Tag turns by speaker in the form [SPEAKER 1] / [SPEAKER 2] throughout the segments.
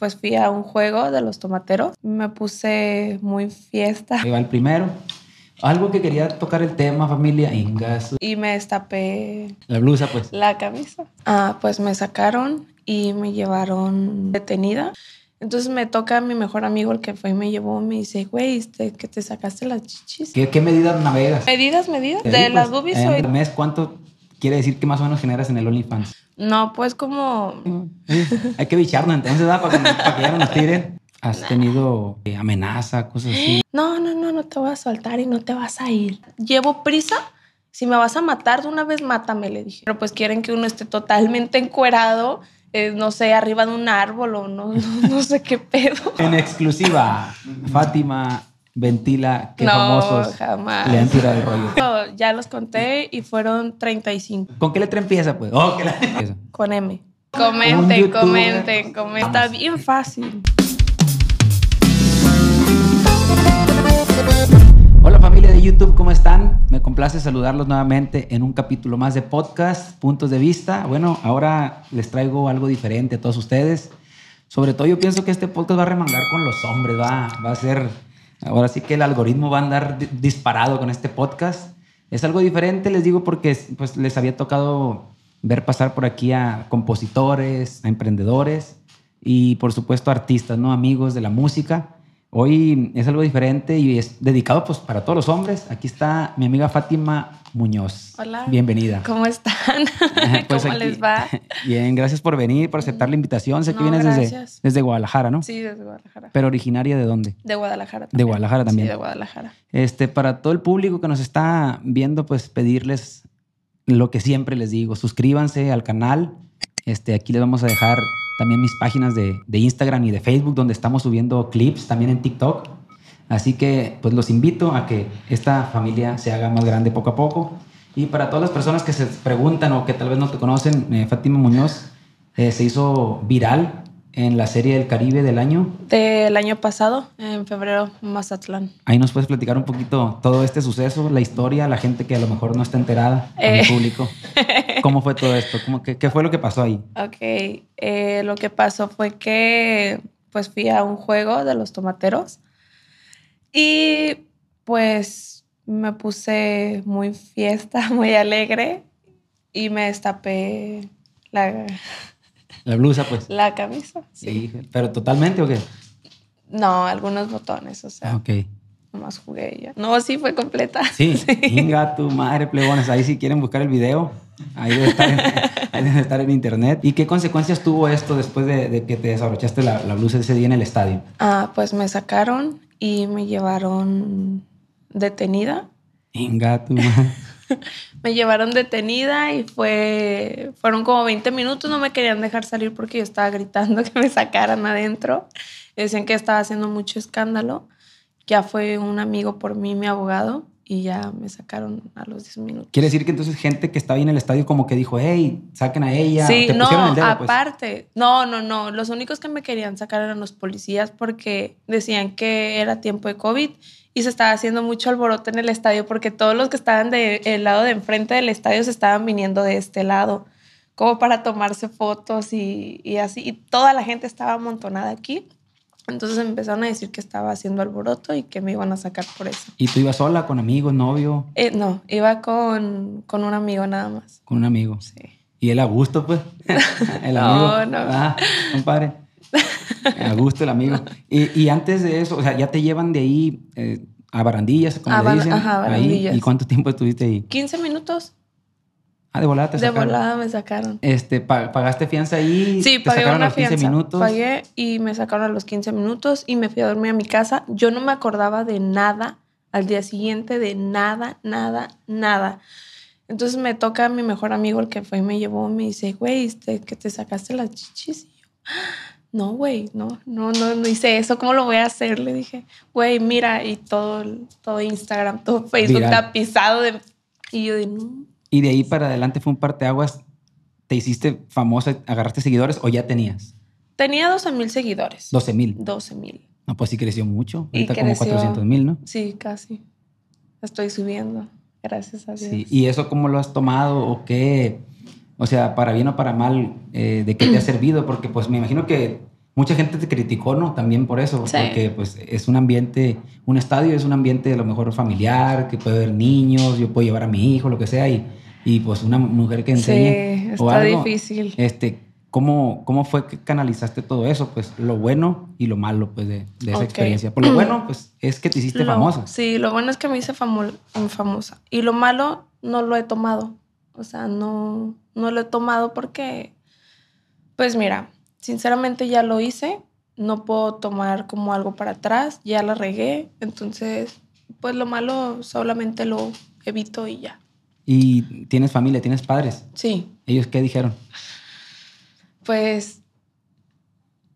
[SPEAKER 1] pues fui a un juego de los tomateros. Me puse muy fiesta.
[SPEAKER 2] Ahí va el primero. Algo que quería tocar el tema, familia, Ingas.
[SPEAKER 1] Y me destapé
[SPEAKER 2] La blusa, pues.
[SPEAKER 1] la camisa. Ah, pues me sacaron y me llevaron detenida. Entonces me toca a mi mejor amigo, el que fue y me llevó, me dice, güey, este, que te sacaste las chichis.
[SPEAKER 2] ¿Qué, qué medidas navegas?
[SPEAKER 1] ¿Medidas, medidas?
[SPEAKER 2] Sí,
[SPEAKER 1] ¿De
[SPEAKER 2] pues,
[SPEAKER 1] las boobies?
[SPEAKER 2] un mes, ¿cuánto quiere decir que más o menos generas en el OnlyFans?
[SPEAKER 1] No, pues como...
[SPEAKER 2] Sí, Hay que bicharnos entonces, ¿verdad? Para que, para que ya no nos tiren. ¿Has tenido eh, amenaza, cosas así?
[SPEAKER 1] No, no, no, no te voy a soltar y no te vas a ir. Llevo prisa. Si me vas a matar de una vez, mátame, le dije. Pero pues quieren que uno esté totalmente encuerado, eh, no sé, arriba de un árbol o no, no, no sé qué pedo.
[SPEAKER 2] En exclusiva, Fátima ventila que
[SPEAKER 1] no,
[SPEAKER 2] famosos
[SPEAKER 1] jamás.
[SPEAKER 2] le han tirado el rollo.
[SPEAKER 1] No, Ya los conté y fueron 35
[SPEAKER 2] ¿Con qué letra empieza, pues? Oh, ¿qué letra empieza?
[SPEAKER 1] con M. Comenten, comenten, comenten. Está bien fácil.
[SPEAKER 2] Hola familia de YouTube, ¿cómo están? Me complace saludarlos nuevamente en un capítulo más de podcast, Puntos de Vista. Bueno, ahora les traigo algo diferente a todos ustedes. Sobre todo yo pienso que este podcast va a remangar con los hombres, va, va a ser, ahora sí que el algoritmo va a andar di- disparado con este podcast. Es algo diferente, les digo, porque pues, les había tocado ver pasar por aquí a compositores, a emprendedores y por supuesto artistas, ¿no? Amigos de la música. Hoy es algo diferente y es dedicado pues para todos los hombres. Aquí está mi amiga Fátima Muñoz.
[SPEAKER 1] Hola.
[SPEAKER 2] Bienvenida.
[SPEAKER 1] ¿Cómo están?
[SPEAKER 2] Pues
[SPEAKER 1] ¿Cómo
[SPEAKER 2] aquí-
[SPEAKER 1] les va?
[SPEAKER 2] Bien, gracias por venir, por aceptar la invitación. Sé que vienes desde, desde Guadalajara, ¿no?
[SPEAKER 1] Sí, desde Guadalajara.
[SPEAKER 2] Pero originaria de dónde?
[SPEAKER 1] De Guadalajara
[SPEAKER 2] De Guadalajara también.
[SPEAKER 1] Sí, de Guadalajara.
[SPEAKER 2] Este, para todo el público que nos está viendo, pues pedirles lo que siempre les digo, suscríbanse al canal. Este, aquí les vamos a dejar también mis páginas de, de Instagram y de Facebook, donde estamos subiendo clips, también en TikTok. Así que, pues los invito a que esta familia se haga más grande poco a poco. Y para todas las personas que se preguntan o que tal vez no te conocen, eh, Fátima Muñoz eh, se hizo viral en la serie del Caribe del año.
[SPEAKER 1] Del año pasado, en febrero, Mazatlán.
[SPEAKER 2] Ahí nos puedes platicar un poquito todo este suceso, la historia, la gente que a lo mejor no está enterada,
[SPEAKER 1] Eh.
[SPEAKER 2] el público. ¿Cómo fue todo esto? ¿Cómo ¿Qué fue lo que pasó ahí?
[SPEAKER 1] Ok, eh, lo que pasó fue que pues fui a un juego de los tomateros y pues me puse muy fiesta, muy alegre y me destapé la,
[SPEAKER 2] La blusa, pues.
[SPEAKER 1] la camisa.
[SPEAKER 2] Sí. ¿Pero totalmente o qué?
[SPEAKER 1] No, algunos botones, o sea,
[SPEAKER 2] Ah, Ok.
[SPEAKER 1] nomás jugué ya. No, sí, fue completa.
[SPEAKER 2] Sí, venga tu madre, plebones. Ahí si quieren buscar el video, ahí debe estar en, ahí debe estar en internet. ¿Y qué consecuencias tuvo esto después de, de que te desabrochaste la, la blusa ese día en el estadio?
[SPEAKER 1] Ah, pues me sacaron y me llevaron detenida.
[SPEAKER 2] Venga tu madre.
[SPEAKER 1] Me llevaron detenida y fue fueron como 20 minutos, no me querían dejar salir porque yo estaba gritando que me sacaran adentro. Decían que estaba haciendo mucho escándalo. Ya fue un amigo por mí, mi abogado, y ya me sacaron a los 10 minutos.
[SPEAKER 2] Quiere decir que entonces gente que estaba ahí en el estadio como que dijo, hey, saquen a ella.
[SPEAKER 1] Sí,
[SPEAKER 2] te
[SPEAKER 1] no,
[SPEAKER 2] pusieron el dedo, pues.
[SPEAKER 1] aparte, no, no, no, los únicos que me querían sacar eran los policías porque decían que era tiempo de COVID y se estaba haciendo mucho alboroto en el estadio porque todos los que estaban del lado de enfrente del estadio se estaban viniendo de este lado, como para tomarse fotos y, y así, y toda la gente estaba amontonada aquí. Entonces empezaron a decir que estaba haciendo alboroto y que me iban a sacar por eso.
[SPEAKER 2] ¿Y tú ibas sola, con amigos, novio,
[SPEAKER 1] Eh, no, iba con, con un amigo nada más.
[SPEAKER 2] con un amigo?
[SPEAKER 1] Sí.
[SPEAKER 2] Y él a gusto, pues. el
[SPEAKER 1] No,
[SPEAKER 2] amigo.
[SPEAKER 1] no.
[SPEAKER 2] Ah, compadre. A gusto el amigo. Y, y antes de eso, o sea, ya te llevan de ahí eh, a barandillas, como
[SPEAKER 1] A
[SPEAKER 2] le dicen.
[SPEAKER 1] ajá,
[SPEAKER 2] ahí.
[SPEAKER 1] barandillas.
[SPEAKER 2] ¿Y cuánto tiempo estuviste ahí?
[SPEAKER 1] 15 minutos
[SPEAKER 2] Ah, de volada te
[SPEAKER 1] de
[SPEAKER 2] sacaron.
[SPEAKER 1] volada me sacaron.
[SPEAKER 2] Este, pa- ¿Pagaste fianza ahí?
[SPEAKER 1] Sí,
[SPEAKER 2] te
[SPEAKER 1] pagué
[SPEAKER 2] sacaron a
[SPEAKER 1] una
[SPEAKER 2] los 15
[SPEAKER 1] fianza.
[SPEAKER 2] minutos.
[SPEAKER 1] Pagué y me sacaron a los 15 minutos y me fui a dormir a mi casa. Yo no me acordaba de nada al día siguiente, de nada, nada, nada. Entonces me toca a mi mejor amigo, el que fue y me llevó, me dice, güey, este, que te sacaste las chichis. Y yo, no, güey, no, no, no, no hice eso. ¿Cómo lo voy a hacer? Le dije, güey, mira, y todo, todo Instagram, todo Facebook
[SPEAKER 2] Viral.
[SPEAKER 1] tapizado de... Y yo de, no,
[SPEAKER 2] Y de ahí para adelante fue un parteaguas. ¿Te hiciste famosa, agarraste seguidores o ya tenías?
[SPEAKER 1] tenía 12 mil seguidores.
[SPEAKER 2] 12 mil.
[SPEAKER 1] 12 mil.
[SPEAKER 2] No, pues sí creció mucho. Ahorita como
[SPEAKER 1] creció.
[SPEAKER 2] 400 mil, ¿no?
[SPEAKER 1] Sí, casi. Estoy subiendo, gracias a Dios.
[SPEAKER 2] Sí. ¿Y eso cómo lo has tomado o qué? O sea, para bien o para mal, eh, ¿de qué te ha servido? Porque pues me imagino que mucha gente te criticó, ¿no? También por eso, porque pues es un ambiente, un estadio es un ambiente a lo mejor familiar, que puede haber niños, yo puedo llevar a mi hijo, lo que sea, y, y pues una mujer que enseñe
[SPEAKER 1] sí, está difícil.
[SPEAKER 2] Este, ¿cómo, ¿Cómo fue que canalizaste todo eso? Pues lo bueno y lo malo pues de, esa experiencia. Por lo bueno, pues es que te hiciste famosa.
[SPEAKER 1] Sí, lo bueno es que me hice famosa. Y lo malo no lo he tomado. O sea, no, no lo he tomado porque, pues mira, sinceramente ya lo hice, no puedo tomar como algo para atrás, ya la regué, entonces, pues lo malo solamente lo evito y ya.
[SPEAKER 2] ¿Y tienes familia, tienes padres?
[SPEAKER 1] Sí.
[SPEAKER 2] ¿Ellos qué dijeron?
[SPEAKER 1] Pues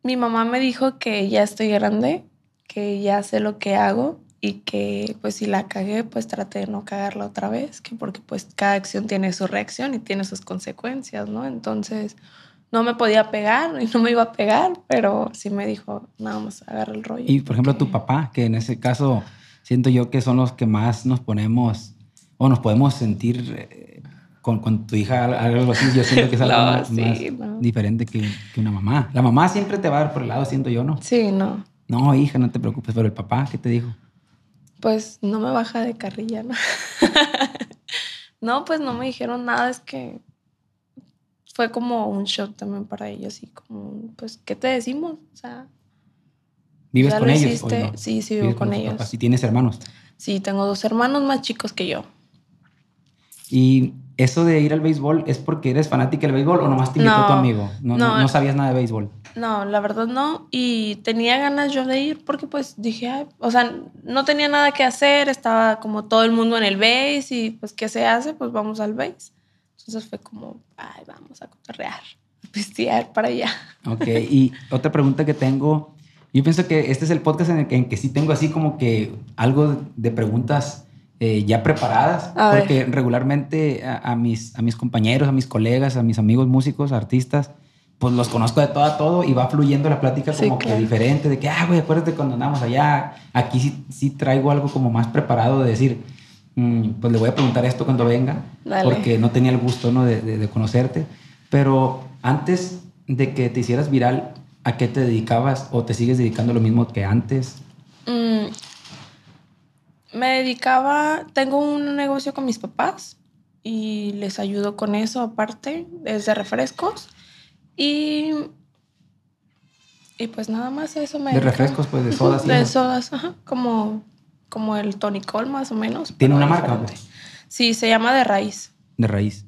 [SPEAKER 1] mi mamá me dijo que ya estoy grande, que ya sé lo que hago y que pues si la cagué, pues traté de no cagarla otra vez, que porque pues cada acción tiene su reacción y tiene sus consecuencias, ¿no? Entonces no me podía pegar y no me iba a pegar, pero sí me dijo, nada más agarra el rollo.
[SPEAKER 2] Y por ejemplo tu papá, que en ese caso siento yo que son los que más nos ponemos o nos podemos sentir eh, con, con, tu hija algo así, yo siento que es algo más, diferente que, que, una mamá. La mamá siempre te va a dar por el lado, siento yo, ¿no?
[SPEAKER 1] Sí, no.
[SPEAKER 2] No, hija, no te preocupes, pero el papá, ¿qué te dijo?
[SPEAKER 1] Pues no me baja de carrilla, ¿no? no, pues no me dijeron nada, es que fue como un shock también para ellos y como, pues, ¿qué te decimos? O sea...
[SPEAKER 2] ¿Vives con ellos?
[SPEAKER 1] Sí, sí, vivo con, ellos.
[SPEAKER 2] ¿Y tienes hermanos?
[SPEAKER 1] Sí, tengo dos hermanos más chicos que yo.
[SPEAKER 2] ¿Y eso de ir al béisbol es porque eres fanática del béisbol o nomás te invitó tu amigo? No, no, no, sabías nada de béisbol.
[SPEAKER 1] No, la verdad no. Y tenía ganas yo de ir porque pues dije, o sea, no tenía nada que hacer, estaba como todo el mundo en el base y pues ¿qué se hace? Pues vamos al base. Entonces fue como, ay, vamos a correar, a pistear para allá.
[SPEAKER 2] Ok, y otra pregunta que tengo, yo pienso que este es el podcast en el que, en que sí tengo así como que algo de preguntas eh, ya preparadas, porque regularmente a, a, mis, a mis compañeros, a mis colegas, a mis amigos músicos, artistas, pues los conozco de todo a todo y va fluyendo la plática como que diferente, de que, ah, güey, acuérdate cuando andamos allá, aquí sí, sí, traigo algo como más preparado de decir, mm, pues le voy a preguntar esto cuando venga, porque no tenía el gusto ¿no? de, de, conocerte, pero antes de que te hicieras viral, ¿a qué te dedicabas o te sigues dedicando lo mismo que antes?
[SPEAKER 1] Mm, me dedicaba, tengo un negocio con mis papás y les ayudo con eso aparte, desde refrescos. Y, y pues nada más eso me...
[SPEAKER 2] De refrescos, pues de sodas.
[SPEAKER 1] De sodas, ajá, como, como el tonicol más o menos.
[SPEAKER 2] ¿Tiene una marca?
[SPEAKER 1] Sí, se llama De Raíz.
[SPEAKER 2] De Raíz.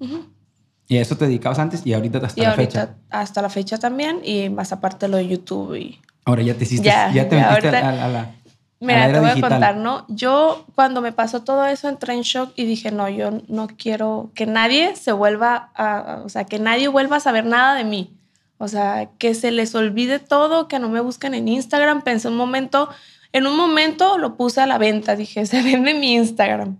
[SPEAKER 2] ¿Y a eso te dedicabas antes y ahorita hasta la fecha?
[SPEAKER 1] Hasta la fecha también y más aparte lo de YouTube y...
[SPEAKER 2] Ahora ya te hiciste, ya, te metiste a, la...
[SPEAKER 1] Mira, te voy a contar, ¿no? Yo cuando me pasó todo eso entré en shock y dije, no, yo no quiero que nadie se vuelva a, o sea, que nadie vuelva a saber nada de mí. O sea, que se les olvide todo, que no me busquen en Instagram. Pensé un momento, en un momento lo puse a la venta, dije, se vende mi Instagram.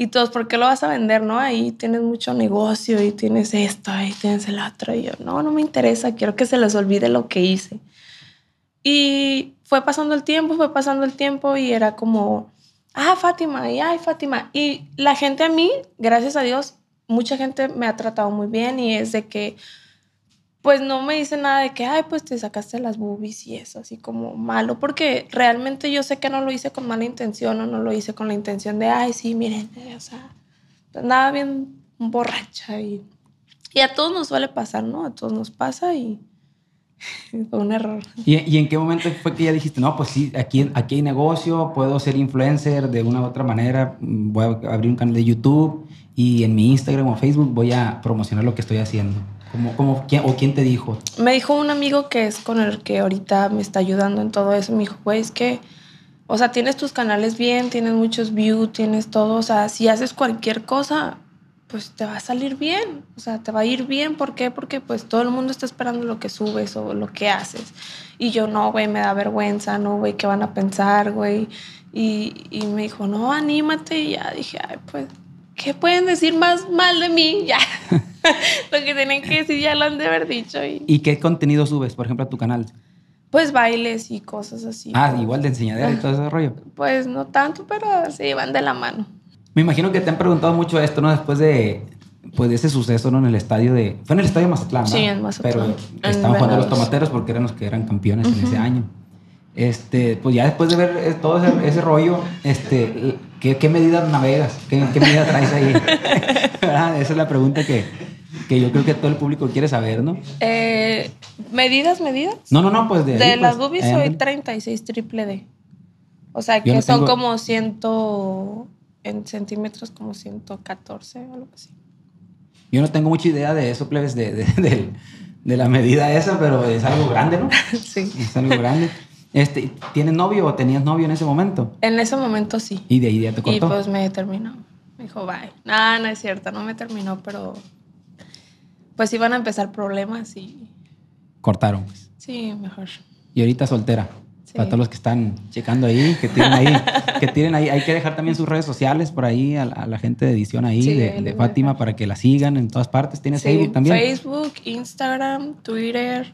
[SPEAKER 1] Y todos, ¿por qué lo vas a vender? No, ahí tienes mucho negocio y tienes esto, ahí tienes el otro. Y yo, no, no me interesa, quiero que se les olvide lo que hice. Y fue pasando el tiempo, fue pasando el tiempo y era como, ah, Fátima, y ay, Fátima. Y la gente a mí, gracias a Dios, mucha gente me ha tratado muy bien y es de que, pues no me dice nada de que, ay, pues te sacaste las boobies y eso, así como malo, porque realmente yo sé que no lo hice con mala intención o no lo hice con la intención de, ay, sí, miren, eh, o sea, nada bien borracha y, y a todos nos suele pasar, ¿no? A todos nos pasa y Fue un error.
[SPEAKER 2] ¿Y, en qué momento fue que ya dijiste, no, pues sí, aquí, aquí hay negocio, puedo ser influencer de una u otra manera, voy a abrir un canal de YouTube y en mi Instagram o Facebook voy a promocionar lo que estoy haciendo? ¿Cómo, cómo, quién, ¿O quién te dijo?
[SPEAKER 1] Me dijo un amigo que es con el que ahorita me está ayudando en todo eso. Me dijo, güey, es que, o sea, tienes tus canales bien, tienes muchos views, tienes todo. O sea, si haces cualquier cosa, pues te va a salir bien, o sea, te va a ir bien. ¿Por qué? Porque pues todo el mundo está esperando lo que subes o lo que haces. Y yo, no, güey, me da vergüenza, no, güey, ¿qué van a pensar, güey? Y, y, me dijo, no, anímate. Y ya dije, ay, pues, ¿qué pueden decir más mal de mí? Ya, lo que tienen que decir ya lo han de haber dicho. Y...
[SPEAKER 2] ¿Y qué contenido subes, por ejemplo, a tu canal?
[SPEAKER 1] Pues bailes y cosas así.
[SPEAKER 2] Ah, igual de enseñadera y todo ese rollo.
[SPEAKER 1] Pues no tanto, pero sí, van de la mano.
[SPEAKER 2] Me imagino que te han preguntado mucho esto, ¿no? Después de, pues de ese suceso ¿no? en el estadio de... Fue en el estadio Mazatlán, ¿no?
[SPEAKER 1] Sí, en Mazatlán.
[SPEAKER 2] Pero estaban jugando los tomateros porque eran los que eran campeones en ese año. Este, pues ya después de ver todo ese, ese rollo, este, ¿qué, qué medidas navegas? ¿Qué, qué medidas traes ahí? Esa es la pregunta que, que yo creo que todo el público quiere saber, ¿no?
[SPEAKER 1] Eh, ¿Medidas, medidas?
[SPEAKER 2] No, no, no, pues de...
[SPEAKER 1] De
[SPEAKER 2] ahí,
[SPEAKER 1] las
[SPEAKER 2] pues,
[SPEAKER 1] boobies soy
[SPEAKER 2] ándale.
[SPEAKER 1] 36 triple D. O sea, que
[SPEAKER 2] no
[SPEAKER 1] son
[SPEAKER 2] tengo-
[SPEAKER 1] como 100 en centímetros, como 114 o algo así.
[SPEAKER 2] Yo no tengo mucha idea de eso, plebes, de, de, de- de la medida esa, pero es algo grande, ¿no?
[SPEAKER 1] sí.
[SPEAKER 2] Es algo grande. Este, ¿Tienes novio o tenías novio en ese momento?
[SPEAKER 1] En ese momento sí.
[SPEAKER 2] Y de ahí ya te
[SPEAKER 1] Y
[SPEAKER 2] cortó.
[SPEAKER 1] pues me terminó. Me dijo, bye. No, no es cierto, no me terminó, pero pues iban a empezar problemas y
[SPEAKER 2] Cortaron. pues.
[SPEAKER 1] sí, mejor.
[SPEAKER 2] Y ahorita soltera.
[SPEAKER 1] Sí.
[SPEAKER 2] Para todos los que están checando ahí, que tienen ahí, que tienen ahí, hay que dejar también sus redes sociales por ahí a, la- a la gente de edición ahí,
[SPEAKER 1] Sí,
[SPEAKER 2] de, Fátima, para que la sigan en todas partes. ¿Tienes
[SPEAKER 1] Sí,
[SPEAKER 2] Facebook también?
[SPEAKER 1] Facebook, Instagram, Twitter,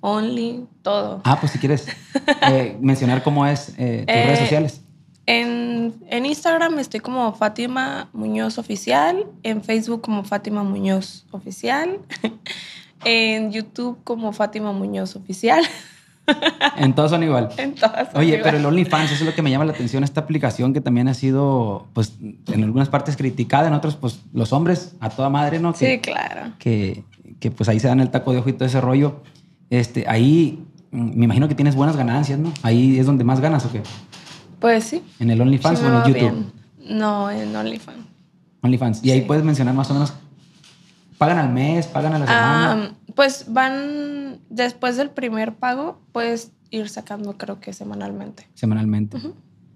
[SPEAKER 1] Only, todo.
[SPEAKER 2] Ah, pues si quieres eh, mencionar cómo es eh, tus
[SPEAKER 1] Eh,
[SPEAKER 2] redes sociales.
[SPEAKER 1] En, en Instagram estoy como Fátima Muñoz Oficial, en Facebook como Fátima Muñoz Oficial, en YouTube como Fátima Muñoz Oficial,
[SPEAKER 2] En todos son igual.
[SPEAKER 1] en todas.
[SPEAKER 2] Oye,
[SPEAKER 1] arriba.
[SPEAKER 2] pero el OnlyFans, eso es lo que me llama la atención, esta aplicación que también ha sido, pues, en algunas partes criticada, en otras, pues, los hombres a toda madre, ¿no? Que,
[SPEAKER 1] Sí, claro.
[SPEAKER 2] que, que, pues ahí se dan el taco de ojo y todo ese rollo. Este, ahí mm, me imagino que tienes buenas ganancias, ¿no? Ahí es donde más ganas, ¿o qué?
[SPEAKER 1] Pues sí.
[SPEAKER 2] ¿En el OnlyFans
[SPEAKER 1] sí
[SPEAKER 2] o en el YouTube?
[SPEAKER 1] bien. No, en OnlyFans.
[SPEAKER 2] OnlyFans. Y ahí
[SPEAKER 1] Sí.
[SPEAKER 2] puedes mencionar más o menos, ¿pagan al mes? ¿Pagan a la semana?
[SPEAKER 1] Ah, pues van, después del primer pago, puedes ir sacando creo que semanalmente.
[SPEAKER 2] semanalmente. O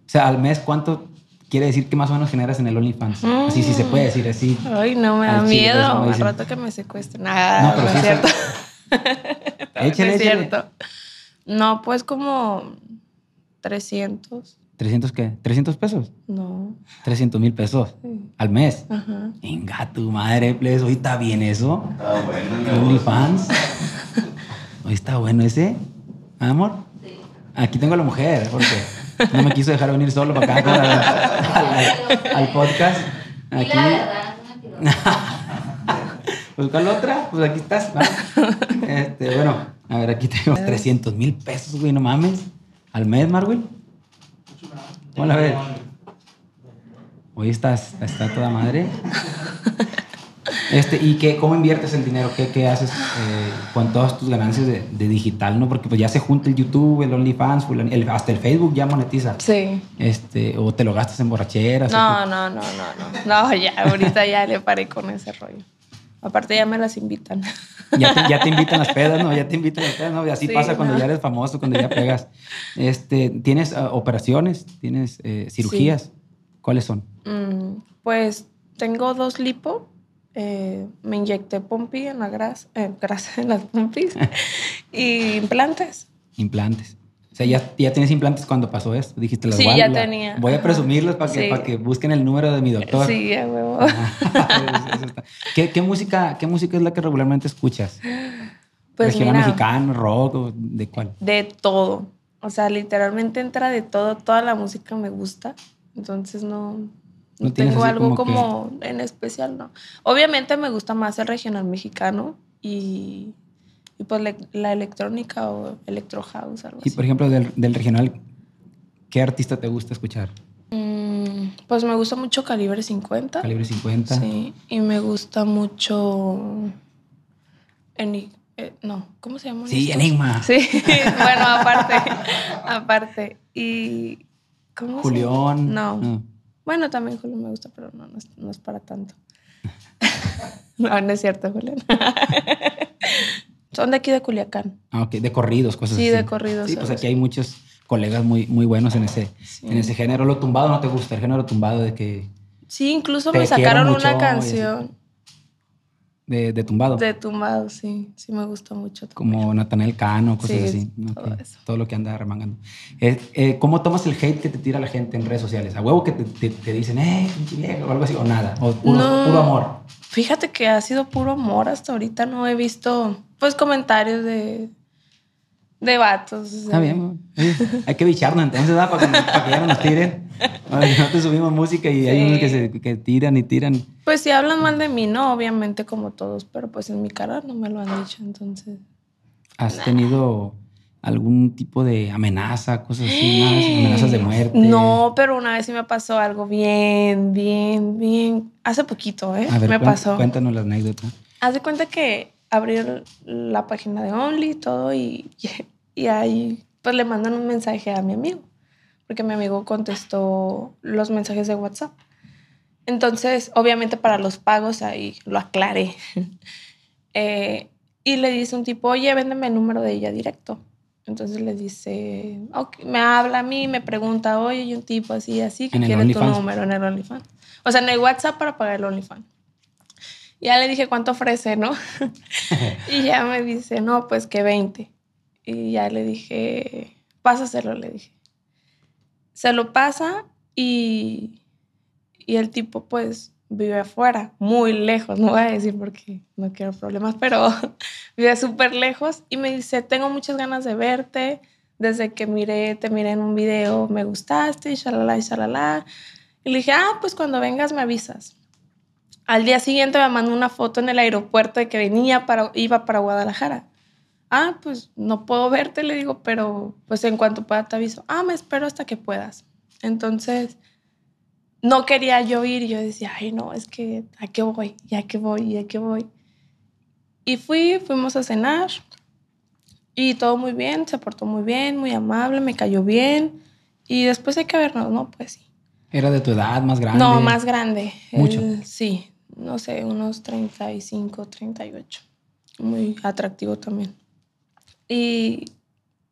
[SPEAKER 2] sea, al mes, ¿cuánto quiere decir que más o menos generas en el OnlyFans?
[SPEAKER 1] Mm.
[SPEAKER 2] Así, sí se puede decir, así.
[SPEAKER 1] Ay, no me da
[SPEAKER 2] chile,
[SPEAKER 1] miedo. Al rato que me secuestren. Nada,
[SPEAKER 2] No,
[SPEAKER 1] no,
[SPEAKER 2] pero
[SPEAKER 1] es cierto.
[SPEAKER 2] Échale,
[SPEAKER 1] No, no es
[SPEAKER 2] échale.
[SPEAKER 1] cierto. No, pues como 300.
[SPEAKER 2] ¿300 qué? ¿300 pesos?
[SPEAKER 1] No.
[SPEAKER 2] 300 mil pesos
[SPEAKER 1] Sí.
[SPEAKER 2] al mes.
[SPEAKER 1] Ajá.
[SPEAKER 2] Venga, tu madre, please. Hoy está bien eso.
[SPEAKER 3] Está bueno.
[SPEAKER 2] OnlyFans. Hoy está bueno ese. ¿Ah, Amor. Aquí tengo a la mujer, porque no me quiso dejar venir solo para acá al, al- al podcast. Aquí.
[SPEAKER 4] la verdad, es una
[SPEAKER 2] Pues ¿cuál otra? Pues aquí estás. Este, bueno, a ver, aquí tengo 300 mil pesos, güey, no mames. Al mes, Marwin. Hola, a ver. Hoy estás, está toda madre. Este, ¿Y qué, cómo inviertes el dinero? ¿Qué, qué haces eh, con todas tus ganancias de, de digital? ¿no? Porque pues ya se junta el YouTube, el OnlyFans, el- hasta el Facebook ya monetiza.
[SPEAKER 1] Sí.
[SPEAKER 2] Este, o te lo gastas en borracheras.
[SPEAKER 1] No, no, no, no, no. No, ya, ahorita ya le paré con ese rollo. Aparte ya me las invitan.
[SPEAKER 2] Ya te, ya te invitan las pedas, ¿no? Ya te invitan las pedas, ¿no? Y así
[SPEAKER 1] Sí,
[SPEAKER 2] pasa cuando
[SPEAKER 1] no.
[SPEAKER 2] ya eres famoso, cuando ya pegas. Este, ¿Tienes ah, operaciones? ¿Tienes eh, cirugías? ¿Cuáles son?
[SPEAKER 1] Mm, pues tengo dos lipo. eh, me inyecté pompi en la grasa, eh, grasa en las pompis y implantes.
[SPEAKER 2] Implantes. O sea, ya, ya tienes implantes cuando pasó esto. Dijiste, las
[SPEAKER 1] Sí,
[SPEAKER 2] voy a-
[SPEAKER 1] ya
[SPEAKER 2] la-
[SPEAKER 1] tenía.
[SPEAKER 2] Voy a presumirlos para que,
[SPEAKER 1] Sí.
[SPEAKER 2] para que busquen el número de mi doctor.
[SPEAKER 1] Sí, a huevo.
[SPEAKER 2] ¿Qué, qué música, ¿Qué música es la que regularmente escuchas?
[SPEAKER 1] Pues
[SPEAKER 2] ¿Regional
[SPEAKER 1] mira,
[SPEAKER 2] mexicano, rock? ¿De cuál?
[SPEAKER 1] de todo. O sea, literalmente entra de todo. Toda la música me gusta. Entonces no, no,
[SPEAKER 2] No
[SPEAKER 1] tengo algo
[SPEAKER 2] como que-
[SPEAKER 1] como, en especial, no. Obviamente me gusta más el regional mexicano y, y pues le- la electrónica o electro house, algo
[SPEAKER 2] Y
[SPEAKER 1] así.
[SPEAKER 2] por ejemplo, del, del regional, ¿qué artista te gusta escuchar?
[SPEAKER 1] Mm, pues me gusta mucho Calibre 50.
[SPEAKER 2] Calibre 50.
[SPEAKER 1] Sí, y me gusta mucho. Eni- eh, no, ¿cómo se llama?
[SPEAKER 2] Sí, Enigma.
[SPEAKER 1] Sí, bueno, aparte. aparte. Y. ¿Cómo se
[SPEAKER 2] Julián.
[SPEAKER 1] llama? No.
[SPEAKER 2] No.
[SPEAKER 1] Bueno, también Julián me gusta, pero no, no es, no es para tanto. no, no es cierto, Julián. Son de aquí de Culiacán.
[SPEAKER 2] Ah, ok, de corridos, cosas
[SPEAKER 1] Sí,
[SPEAKER 2] así.
[SPEAKER 1] de corridos,
[SPEAKER 2] Sí, pues aquí hay muchos colegas muy, muy buenos en ese,
[SPEAKER 1] Sí.
[SPEAKER 2] en ese género. ¿Lo tumbado no te gusta? El género tumbado de que
[SPEAKER 1] Sí, incluso me sacaron
[SPEAKER 2] mucho,
[SPEAKER 1] una canción
[SPEAKER 2] de, de tumbado.
[SPEAKER 1] de tumbado, sí, sí me gustó mucho. también.
[SPEAKER 2] como Natanael Cano, cosas
[SPEAKER 1] Sí,
[SPEAKER 2] así.
[SPEAKER 1] todo eso.
[SPEAKER 2] Todo lo que anda remangando. Eh, eh, ¿Cómo tomas el hate que te tira la gente en redes sociales? ¿A huevo que te, te- te dicen, eh, pinche vieja", o algo así? ¿O nada? ¿O puro,
[SPEAKER 1] No.
[SPEAKER 2] puro amor?
[SPEAKER 1] Fíjate que ha sido puro amor hasta ahorita. No he visto, pues, comentarios de, De vatos.
[SPEAKER 2] Está bien, hay que bicharnos entonces, ¿da? Para, que, para que ya no nos tiren. No te subimos música y hay unos que, se, que tiran y tiran.
[SPEAKER 1] Pues si hablan mal de mí, no, obviamente como todos, pero pues en mi cara no me lo han dicho, entonces.
[SPEAKER 2] ¿Has tenido algún tipo de amenaza, cosas así, amenazas de muerte?
[SPEAKER 1] No, pero una vez sí me pasó algo bien, bien, bien. Hace poquito, ¿eh?
[SPEAKER 2] A ver,
[SPEAKER 1] me pasó.
[SPEAKER 2] Cuéntanos la anécdota.
[SPEAKER 1] Haz de cuenta que abrí la página de Only y todo y, y ahí pues le mandan un mensaje a mi amigo, porque mi amigo contestó los mensajes de WhatsApp. Entonces, obviamente para los pagos ahí lo aclaré. eh, y le dice un tipo, oye, véndeme el número de ella directo. Entonces le dice, me habla a mí, me pregunta, oye, hay un tipo así, así, que quiere tu número en el OnlyFans. O sea, en el WhatsApp para pagar el OnlyFans. Ya le dije cuánto ofrece, ¿no? y ya me dice, no, pues que 20. Y ya le dije, pásaselo, le dije. Se lo pasa y, y el tipo pues vive afuera, muy lejos, no voy a decir porque no quiero problemas, pero vive súper lejos y me dice, tengo muchas ganas de verte, desde que miré, te miré en un video, me gustaste, y shalala, y shalala. Y le dije, ah, pues cuando vengas me avisas. Al día siguiente me mandó una foto en el aeropuerto de que venía para, iba para Guadalajara. Ah, pues no puedo verte, le digo, pero pues en cuanto pueda te aviso. Ah, me espero hasta que puedas. Entonces, no quería yo ir y yo decía, ay, no, es que a qué voy, ya que voy, ya que voy. Y fui, fuimos a cenar y todo muy bien, se portó muy bien, muy amable, me cayó bien. Y después hay que vernos, ¿no? Pues sí.
[SPEAKER 2] ¿Era de tu edad, más grande?
[SPEAKER 1] No, más grande.
[SPEAKER 2] Mucho.
[SPEAKER 1] sí, no sé, unos 35, 38. Muy atractivo también. Y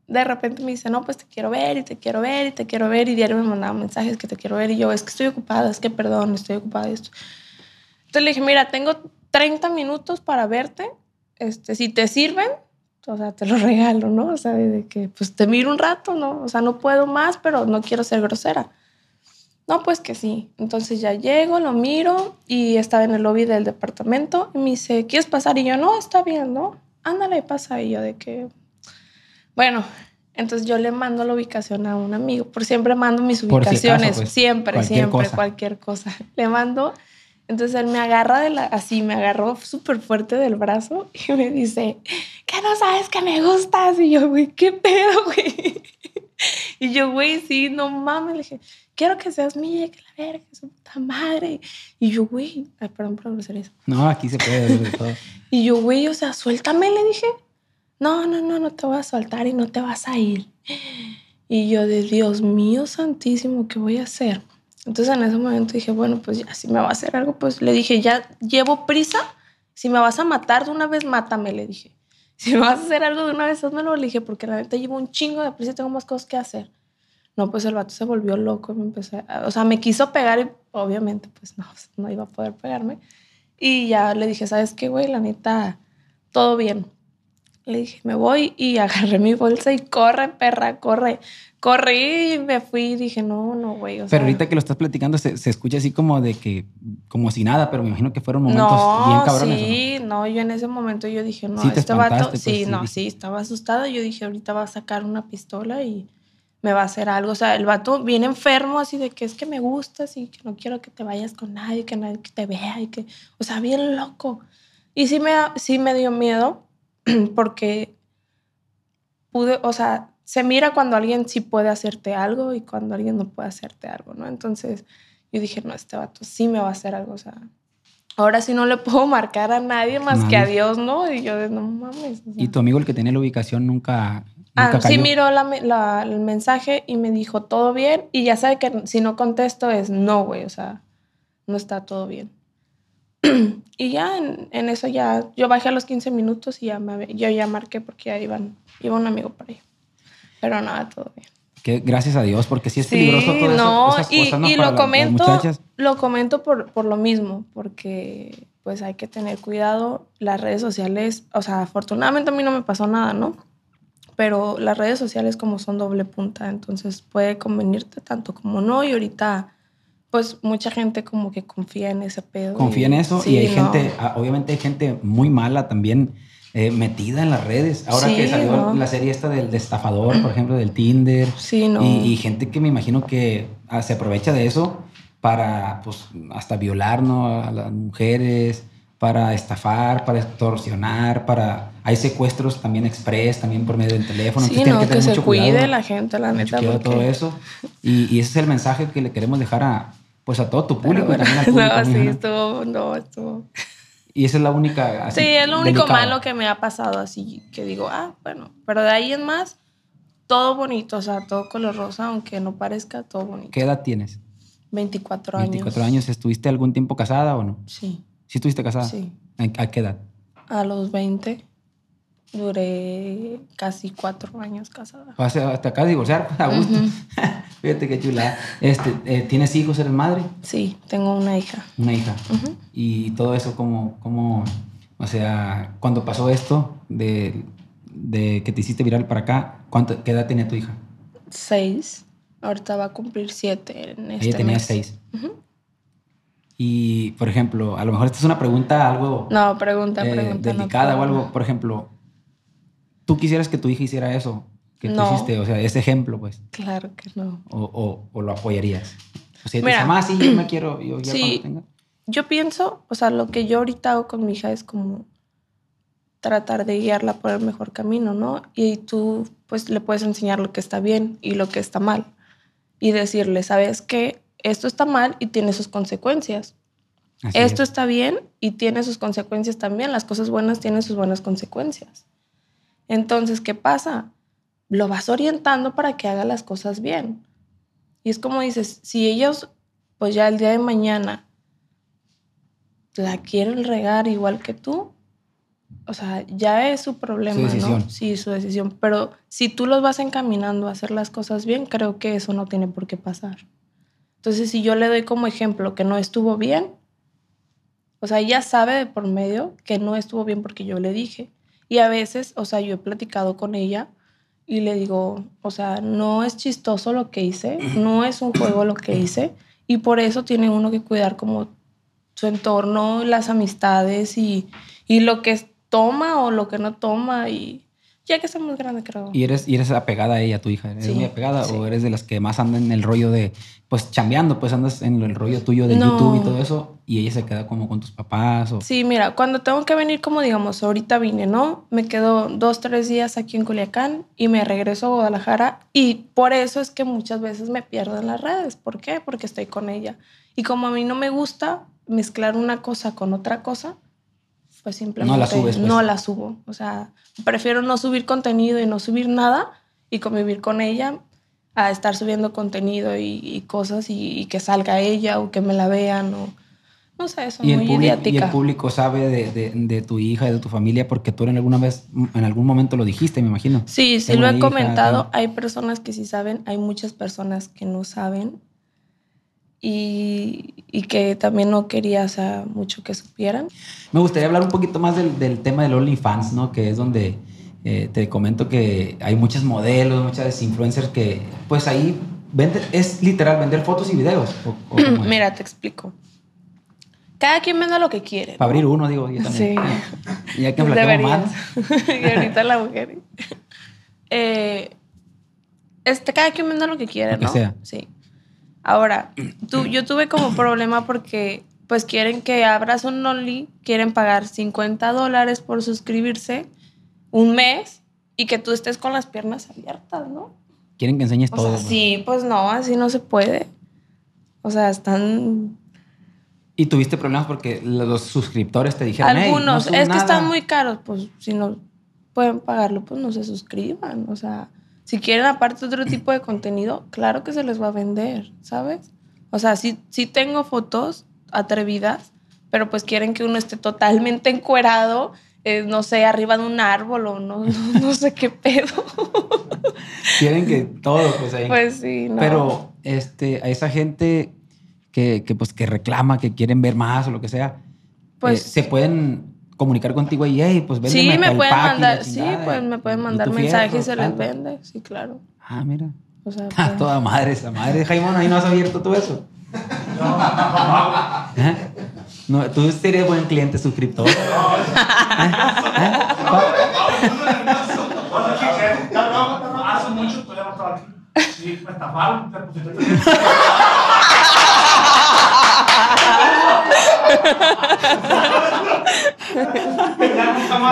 [SPEAKER 1] de repente me dice, no, pues te quiero ver y te quiero ver y te quiero ver. Y diario me mandaba mensajes que te quiero ver. Y yo, es que estoy ocupada, es que perdón, estoy ocupada esto. Entonces le dije, mira, tengo 30 minutos para verte. Este, si te sirven, o sea, te lo regalo, ¿no? O sea, de que pues te miro un rato, ¿no? O sea, no puedo más, pero no quiero ser grosera. No, pues que sí. Entonces ya llego, lo miro y estaba en el lobby del departamento y me dice, ¿quieres pasar? Y yo, no, está bien, ¿no? Ándale, pasa. Y yo de que, bueno, entonces yo le mando la ubicación a un amigo. Por siempre mando mis ubicaciones. Pues, siempre, siempre, cualquier cosa. Le mando. Entonces él me agarra de la, así, me agarró súper fuerte del brazo y me dice, ¿qué no sabes que me gustas? Y yo, güey, ¿qué pedo, güey? Y yo, güey, sí, no mames. Le dije, quiero que seas mía, que la verga, su puta madre. Y yo, güey, ay, perdón por hacer eso.
[SPEAKER 2] No, aquí se puede de todo.
[SPEAKER 1] y yo, güey, o sea, suéltame, le dije no, no, no, no te voy a soltar y no te vas a ir. Y yo de Dios mío santísimo, ¿qué voy a hacer? Entonces en ese momento dije, bueno, pues ya, si me va a hacer algo, pues le dije, ya llevo prisa, si me vas a matar de una vez, mátame, le dije. Si me vas a hacer algo de una vez, házmelo, le dije, porque la neta llevo un chingo de prisa y tengo más cosas que hacer. No, pues el vato se volvió loco y me empezó, o sea, me quiso pegar y obviamente pues no, no iba a poder pegarme. Y ya le dije, ¿sabes qué, güey? La neta, todo bien le dije, me voy y agarré mi bolsa y corre, perra, corre. Corrí y me fui y dije, no, no, güey.
[SPEAKER 2] pero ahorita que lo estás platicando se, se, escucha así como de que, como si nada, pero me imagino que fueron momentos bien cabrones.
[SPEAKER 1] Sí, no? yo en ese momento yo dije, no, este vato, pues, sí, no, sí. estaba asustada. Yo dije, ahorita va a sacar una pistola y me va a hacer algo. O sea, el vato viene enfermo así de que es que me gustas y que no quiero que te vayas con nadie, que nadie te vea y que, o sea, bien loco. Y sí me, sí me dio miedo porque pude, o sea, se mira cuando alguien sí puede hacerte algo y cuando alguien no puede hacerte algo, ¿no? Entonces yo dije, no, este vato sí me va a hacer algo, o sea, ahora sí no le puedo marcar a nadie más que a Dios, ¿no? Y yo, no mames.
[SPEAKER 2] ¿Y tu amigo, el que tiene la ubicación, nunca...
[SPEAKER 1] ah, sí miró el mensaje y me dijo, todo bien, y ya sabe que si no contesto es no, güey, o sea, no está todo bien. y ya en, eso ya, yo bajé a los 15 minutos y ya me, yo ya marqué porque ya iban, iba un amigo para allá. Pero nada, todo bien.
[SPEAKER 2] Que gracias a Dios, porque sí es peligroso todo
[SPEAKER 1] no, eso, y, ¿no? y lo, comento, lo comento por, por lo mismo, porque pues hay que tener cuidado. Las redes sociales, o sea, afortunadamente a mí no me pasó nada, ¿no? Pero las redes sociales como son doble punta, entonces puede convenirte tanto como no. Y ahorita pues mucha gente como que confía en ese pedo.
[SPEAKER 2] Confía en eso y hay gente, ah, obviamente hay gente muy mala también eh, metida en las redes. Ahora
[SPEAKER 1] Sí,
[SPEAKER 2] que salió
[SPEAKER 1] no.
[SPEAKER 2] la serie esta del destafador, por ejemplo, del Tinder.
[SPEAKER 1] Sí, no.
[SPEAKER 2] Y, y gente que me imagino que ah, se aprovecha de eso para, pues, hasta violar, ¿no? A las mujeres, para estafar, para extorsionar, para... Hay secuestros también express, también por medio del teléfono.
[SPEAKER 1] Sí, no, que,
[SPEAKER 2] tener
[SPEAKER 1] se cuide
[SPEAKER 2] cuidado,
[SPEAKER 1] la gente, la neta. porque...
[SPEAKER 2] todo eso. Y, y ese es el mensaje que le queremos dejar a, pues, a todo tu
[SPEAKER 1] Pero
[SPEAKER 2] público. y
[SPEAKER 1] bueno,
[SPEAKER 2] también al público
[SPEAKER 1] no, sí,
[SPEAKER 2] ¿no?
[SPEAKER 1] estuvo, no, estuvo.
[SPEAKER 2] Y esa es la única... así,
[SPEAKER 1] Sí, es lo único
[SPEAKER 2] delicada.
[SPEAKER 1] malo que me ha pasado, así que digo, ah, bueno, pero de ahí en más, todo bonito, o sea, todo color rosa, aunque no parezca, todo bonito.
[SPEAKER 2] ¿Qué edad tienes?
[SPEAKER 1] 24 años.
[SPEAKER 2] 24 años. ¿Estuviste algún tiempo casada o no?
[SPEAKER 1] Sí,
[SPEAKER 2] ¿Sí estuviste casada?
[SPEAKER 1] sí.
[SPEAKER 2] ¿A qué edad?
[SPEAKER 1] A los 20 duré casi cuatro años casada.
[SPEAKER 2] O sea, hasta acá divorciar, a gusto. Fíjate qué chula. Este, eh, ¿Tienes hijos? ¿Eres madre?
[SPEAKER 1] Sí, tengo una hija.
[SPEAKER 2] Una hija. Y todo eso, como, como, o sea, cuando pasó esto de, de que te hiciste viral para acá, ¿cuánto, ¿qué edad tenía tu hija?
[SPEAKER 1] Seis. Ahorita va a cumplir siete en este
[SPEAKER 2] Ella tenía
[SPEAKER 1] mes.
[SPEAKER 2] seis. Y, por ejemplo, a lo mejor esta es una pregunta algo
[SPEAKER 1] No, pregunta,
[SPEAKER 2] eh,
[SPEAKER 1] pregunta. no
[SPEAKER 2] delicada o algo. Por ejemplo, ¿tú quisieras que tu hija hiciera eso? Que tú
[SPEAKER 1] No.
[SPEAKER 2] hiciste, o sea, ese ejemplo, pues.
[SPEAKER 1] Claro que no.
[SPEAKER 2] O, o, o lo apoyarías. O sea,
[SPEAKER 1] Mira.
[SPEAKER 2] dice, mamá, sí, yo me quiero, yo ya
[SPEAKER 1] Sí.
[SPEAKER 2] tenga.
[SPEAKER 1] Yo pienso, o sea, lo que yo ahorita hago con mi hija es como tratar de guiarla por el mejor camino, ¿no? Y tú, pues, le puedes enseñar lo que está bien y lo que está mal. Y decirle, ¿sabes qué? Esto está mal y tiene sus consecuencias.
[SPEAKER 2] Así
[SPEAKER 1] Esto
[SPEAKER 2] es.
[SPEAKER 1] está bien y tiene sus consecuencias también. Las cosas buenas tienen sus buenas consecuencias. Entonces, ¿qué pasa? Lo vas orientando para que haga las cosas bien. Y es como dices, si ellos, pues ya el día de mañana la quieren regar igual que tú, o sea, ya es su problema,
[SPEAKER 2] Su.
[SPEAKER 1] ¿no? Sí, su decisión. Pero si tú los vas encaminando a hacer las cosas bien, creo que eso no tiene por qué pasar. Entonces, si yo le doy como ejemplo que no estuvo bien, o sea, ella sabe de por medio que no estuvo bien porque yo le dije. Y a veces, o sea, yo he platicado con ella y le digo, o sea, no es chistoso lo que hice, no es un juego lo que hice. Y por eso tiene uno que cuidar como su entorno, las amistades y, y lo que toma o lo que no toma. Y ya que está muy grande, creo.
[SPEAKER 2] ¿Y eres, y eres apegada a ella, tu hija? ¿Eres
[SPEAKER 1] Sí,
[SPEAKER 2] muy apegada
[SPEAKER 1] sí.
[SPEAKER 2] o eres de las que más andan en el rollo de, pues chambeando, pues andas en el rollo tuyo de
[SPEAKER 1] No.
[SPEAKER 2] YouTube y todo eso y ella se queda como con tus papás o...
[SPEAKER 1] Sí, mira, cuando tengo que venir, como digamos, ahorita vine, ¿no? Me quedo dos, tres días aquí en Culiacán y me regreso a Guadalajara y por eso es que muchas veces me pierdo en las redes. ¿Por qué? Porque estoy con ella. Y como a mí no me gusta mezclar una cosa con otra cosa, pues simplemente
[SPEAKER 2] No la subes, pues.
[SPEAKER 1] no la subo. O sea, prefiero no subir contenido y no subir nada y convivir con ella a estar subiendo contenido y, y cosas y, y que salga ella o que me la vean o no sé,
[SPEAKER 2] el,
[SPEAKER 1] muy
[SPEAKER 2] público, y el
[SPEAKER 1] idiática.
[SPEAKER 2] público sabe de, de- de tu hija y de tu familia porque tú en alguna vez, en algún momento lo dijiste, me imagino.
[SPEAKER 1] Sí, sí
[SPEAKER 2] Tengo
[SPEAKER 1] lo he
[SPEAKER 2] hija,
[SPEAKER 1] comentado. Hay personas que sí saben, hay muchas personas que no saben y, y que también no quería o sea, mucho que supieran.
[SPEAKER 2] Me gustaría hablar un poquito más del, del tema del OnlyFans, ¿no? Que es donde eh, te comento que hay muchos modelos, muchas influencers que, pues ahí vende, es literal vender fotos y videos. o- o.
[SPEAKER 1] Mira, te explico. Cada quien vende lo que quiere. ¿no?
[SPEAKER 2] Para abrir uno, digo, yo también.
[SPEAKER 1] Sí.
[SPEAKER 2] Y ya que más.
[SPEAKER 1] y ahorita la mujer. Eh, este, cada quien vende lo que quiere,
[SPEAKER 2] Lo que
[SPEAKER 1] ¿no?
[SPEAKER 2] sea.
[SPEAKER 1] Sí. Ahora, tú, yo tuve como problema porque pues quieren que abras un Only, quieren pagar 50 dólares por suscribirse un mes y que tú estés con las piernas abiertas, ¿no?
[SPEAKER 2] Quieren que enseñes
[SPEAKER 1] O
[SPEAKER 2] todo.
[SPEAKER 1] sea, sí, pues no, así no se puede. O sea, están
[SPEAKER 2] Y tuviste problemas porque los suscriptores te dijeron. "Hey, no
[SPEAKER 1] Algunos, es que
[SPEAKER 2] nada".
[SPEAKER 1] están muy caros, pues si no pueden pagarlo, pues no se suscriban. O sea, si quieren aparte otro tipo de contenido, claro que se les va a vender, ¿sabes? O sea, sí, sí tengo fotos atrevidas, pero pues quieren que uno esté totalmente encuerado, eh, no sé, arriba de un árbol o no, no, no sé qué pedo.
[SPEAKER 2] Quieren que todo, pues ahí.
[SPEAKER 1] pues sí, no.
[SPEAKER 2] Pero este, a esa gente que, que, pues, que reclama, que quieren ver más o lo que sea,
[SPEAKER 1] Pues-
[SPEAKER 2] eh, se pueden comunicar contigo y, hey, pues véndeme
[SPEAKER 1] sí, me pueden mandar, sí, pues me pueden mandar mensajes y se les vende, sí, claro.
[SPEAKER 2] Ah, mira.
[SPEAKER 1] O sea,
[SPEAKER 2] Ah,
[SPEAKER 1] pues-
[SPEAKER 2] toda madre esa madre. Jaimón, ahí no has abierto tú eso. ¿Eh? No, tú serías buen cliente suscriptor. ¿Eh?
[SPEAKER 3] Hace mucho no estaba aquí. Sí, me estafaron. Ya nunca más voy a pintar.
[SPEAKER 2] A ver, ven, ven. Ven, ven, ven. Ven, ven, ven.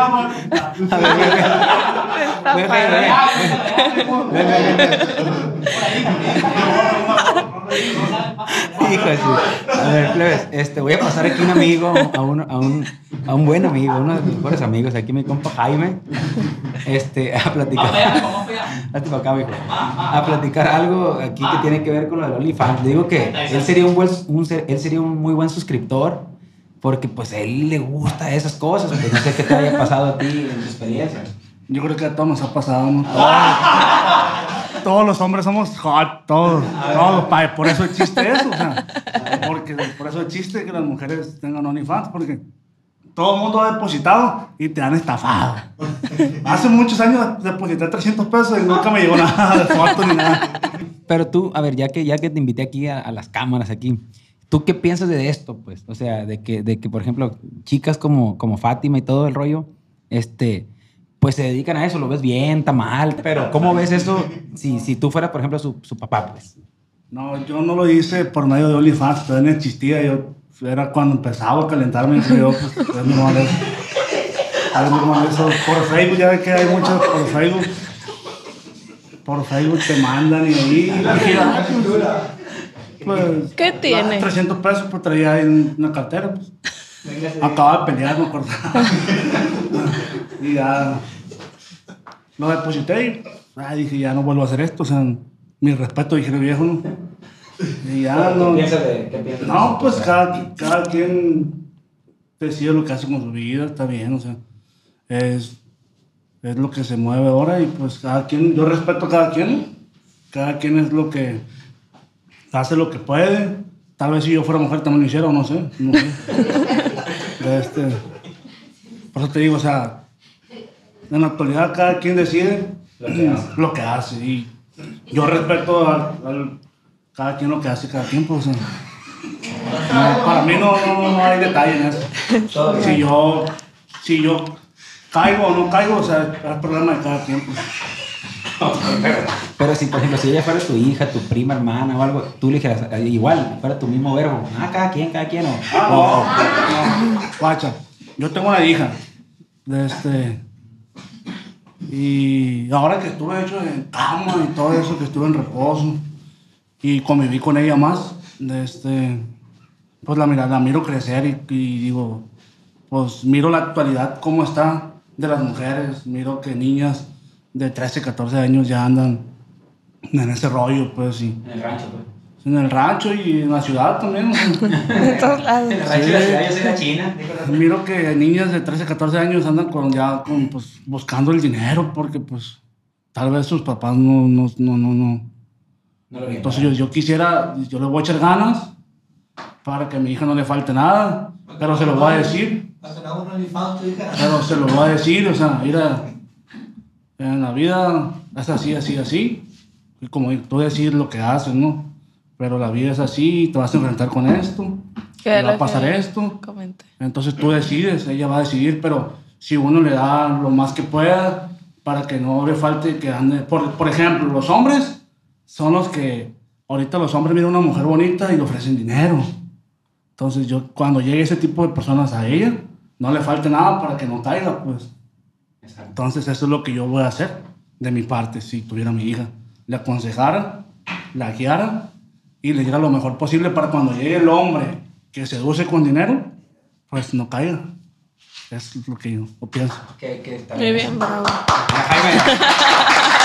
[SPEAKER 2] Hijo A ver, plebes, este, voy a pasar aquí un amigo, a un, a un, a un buen amigo, uno de mis mejores amigos, aquí mi compa Jaime, este, a platicar. Para acá, mijo. A platicar algo aquí que tiene que ver con lo del OnlyFans. Le digo que él sería un buen, un él sería un muy buen suscriptor, porque pues a él le gusta esas cosas. Pues no sé qué te haya pasado a ti en tu experiencia.
[SPEAKER 3] Yo creo que a todos nos ha pasado, ¿no? Todos, todos los hombres somos hot, todos, todos, pa- por eso existe eso, o sea, porque por eso existe que las mujeres tengan OnlyFans, porque todo el mundo ha depositado y te han estafado. Hace muchos años deposité 300 pesos y nunca me llegó nada de foto ni nada.
[SPEAKER 2] Pero tú, a ver, ya que, ya que te invité aquí a, a las cámaras aquí, ¿tú qué piensas de esto, pues? O sea, de que, de que por ejemplo, chicas como, como Fátima y todo el rollo, este, pues se dedican a eso, lo ves bien, está mal, pero ¿cómo ves eso si, si tú fueras, por ejemplo, su, su papá, pues?
[SPEAKER 3] No, yo no lo hice por medio de OnlyFans, todavía no existía. Yo era cuando empezaba a calentarme, dije yo, pues es normal eso. Es normal eso. Por Facebook, ya ves que hay muchos por Facebook. Por Facebook te mandan y ahí. ah, pues, pues,
[SPEAKER 1] ¿Qué tiene?
[SPEAKER 3] 300 pesos, pues traía ahí en una cartera. Pues. Acababa de pelear, me acuerdo. y ya lo deposité y ah, dije, ya no vuelvo a hacer esto. O sea, mi respeto, dije, viejo, ¿no? Y ya no.
[SPEAKER 2] de, qué piensas
[SPEAKER 3] No, pues cada, cada quien decide lo que hace con su vida, está bien, o sea, es, es lo que se mueve ahora y pues cada quien, yo respeto a cada quien, cada quien es lo que hace lo que puede. Tal vez si yo fuera mujer también lo hiciera, o no sé, no sé. Este, por eso te digo, o sea, en la actualidad cada quien decide lo que hace, y yo respeto al, al- cada quien lo que hace cada quien, pues, o sea, no, para mí no, no, no hay detalle en eso. Si yo, si yo caigo o no caigo, o sea, es problema de cada quien. pues.
[SPEAKER 2] Pero si, por ejemplo, si ella fuera tu hija, tu prima, hermana o algo, tú le dijeras, eh, igual, fuera tu mismo verbo, ah, cada quien, cada quien, o,
[SPEAKER 3] Ah,
[SPEAKER 2] o-
[SPEAKER 3] no, no, guacha, yo tengo una hija, este, y ahora que estuve hecho en cama y todo eso, que estuve en reposo, y conviví con ella más, este, pues la, mira, la miro crecer y, y digo, pues miro la actualidad, cómo está de las mujeres, miro que niñas de 13, 14 años ya andan en ese rollo, pues, y
[SPEAKER 2] en el rancho, pues.
[SPEAKER 3] en el rancho y en la ciudad también.
[SPEAKER 1] En todos lados.
[SPEAKER 2] En el rancho de la ciudad, yo soy la china.
[SPEAKER 3] Miro que niñas de 13, 14 años andan con, ya con, pues, buscando el dinero porque pues tal vez sus papás no, no, no, no, no.
[SPEAKER 2] No.
[SPEAKER 3] Entonces yo, yo quisiera, yo le voy a echar ganas para que a mi hija no le falte nada, pero se lo voy a decir, pero se lo voy a decir, o sea, mira, en la vida es así, así, así, y como tú decir lo que haces, ¿no? Pero la vida es así, te vas a enfrentar con esto, te va a pasar esto.
[SPEAKER 1] comenté.
[SPEAKER 3] Entonces tú decides, ella va a decidir, pero si uno le da lo más que pueda para que no le falte que ande. Por, por ejemplo, los hombres son los que, ahorita los hombres miran a una mujer bonita y le ofrecen dinero. Entonces yo, cuando llegue ese tipo de personas a ella, no le falte nada para que no caiga, pues.
[SPEAKER 2] Exacto.
[SPEAKER 3] Entonces eso es lo que yo voy a hacer de mi parte, si tuviera mi hija. Le aconsejara, la guiara y le diera lo mejor posible para cuando llegue el hombre que seduce con dinero, pues no caiga. Es lo que yo pienso.
[SPEAKER 2] Que, que está
[SPEAKER 1] Muy bien, bravo.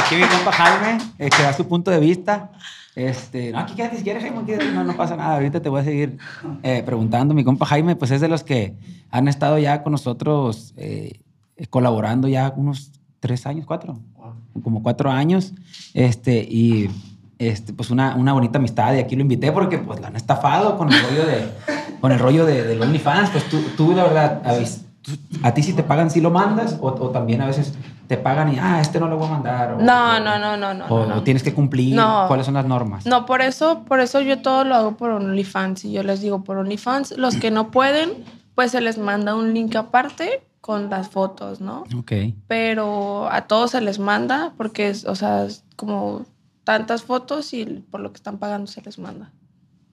[SPEAKER 2] Aquí mi compa Jaime, que da su punto de vista. Este, no, aquí quédate si quieres, Jaime, quédate, no, no pasa nada. Ahorita te voy a seguir eh, preguntando. Mi compa Jaime, pues es de los que han estado ya con nosotros eh, colaborando ya unos tres años, cuatro, como cuatro años. Este, y este, pues una, una bonita amistad. Y aquí lo invité porque pues la han estafado con el rollo de, con el rollo de, del OnlyFans. Pues tú, tú la verdad, a, a ti si te pagan, si lo mandas, o, o también a veces te pagan y, ah, este no lo voy a mandar. o-
[SPEAKER 1] No,
[SPEAKER 2] o-
[SPEAKER 1] no, no, no, no.
[SPEAKER 2] O,
[SPEAKER 1] no,
[SPEAKER 2] tienes que cumplir.
[SPEAKER 1] No.
[SPEAKER 2] ¿Cuáles son las normas?
[SPEAKER 1] No, por eso, por eso yo todo lo hago por OnlyFans. Y yo les digo por OnlyFans, los que no pueden, pues se les manda un link aparte con las fotos, ¿no?
[SPEAKER 2] Ok.
[SPEAKER 1] Pero a todos se les manda porque es, o sea, es como tantas fotos y por lo que están pagando se les manda.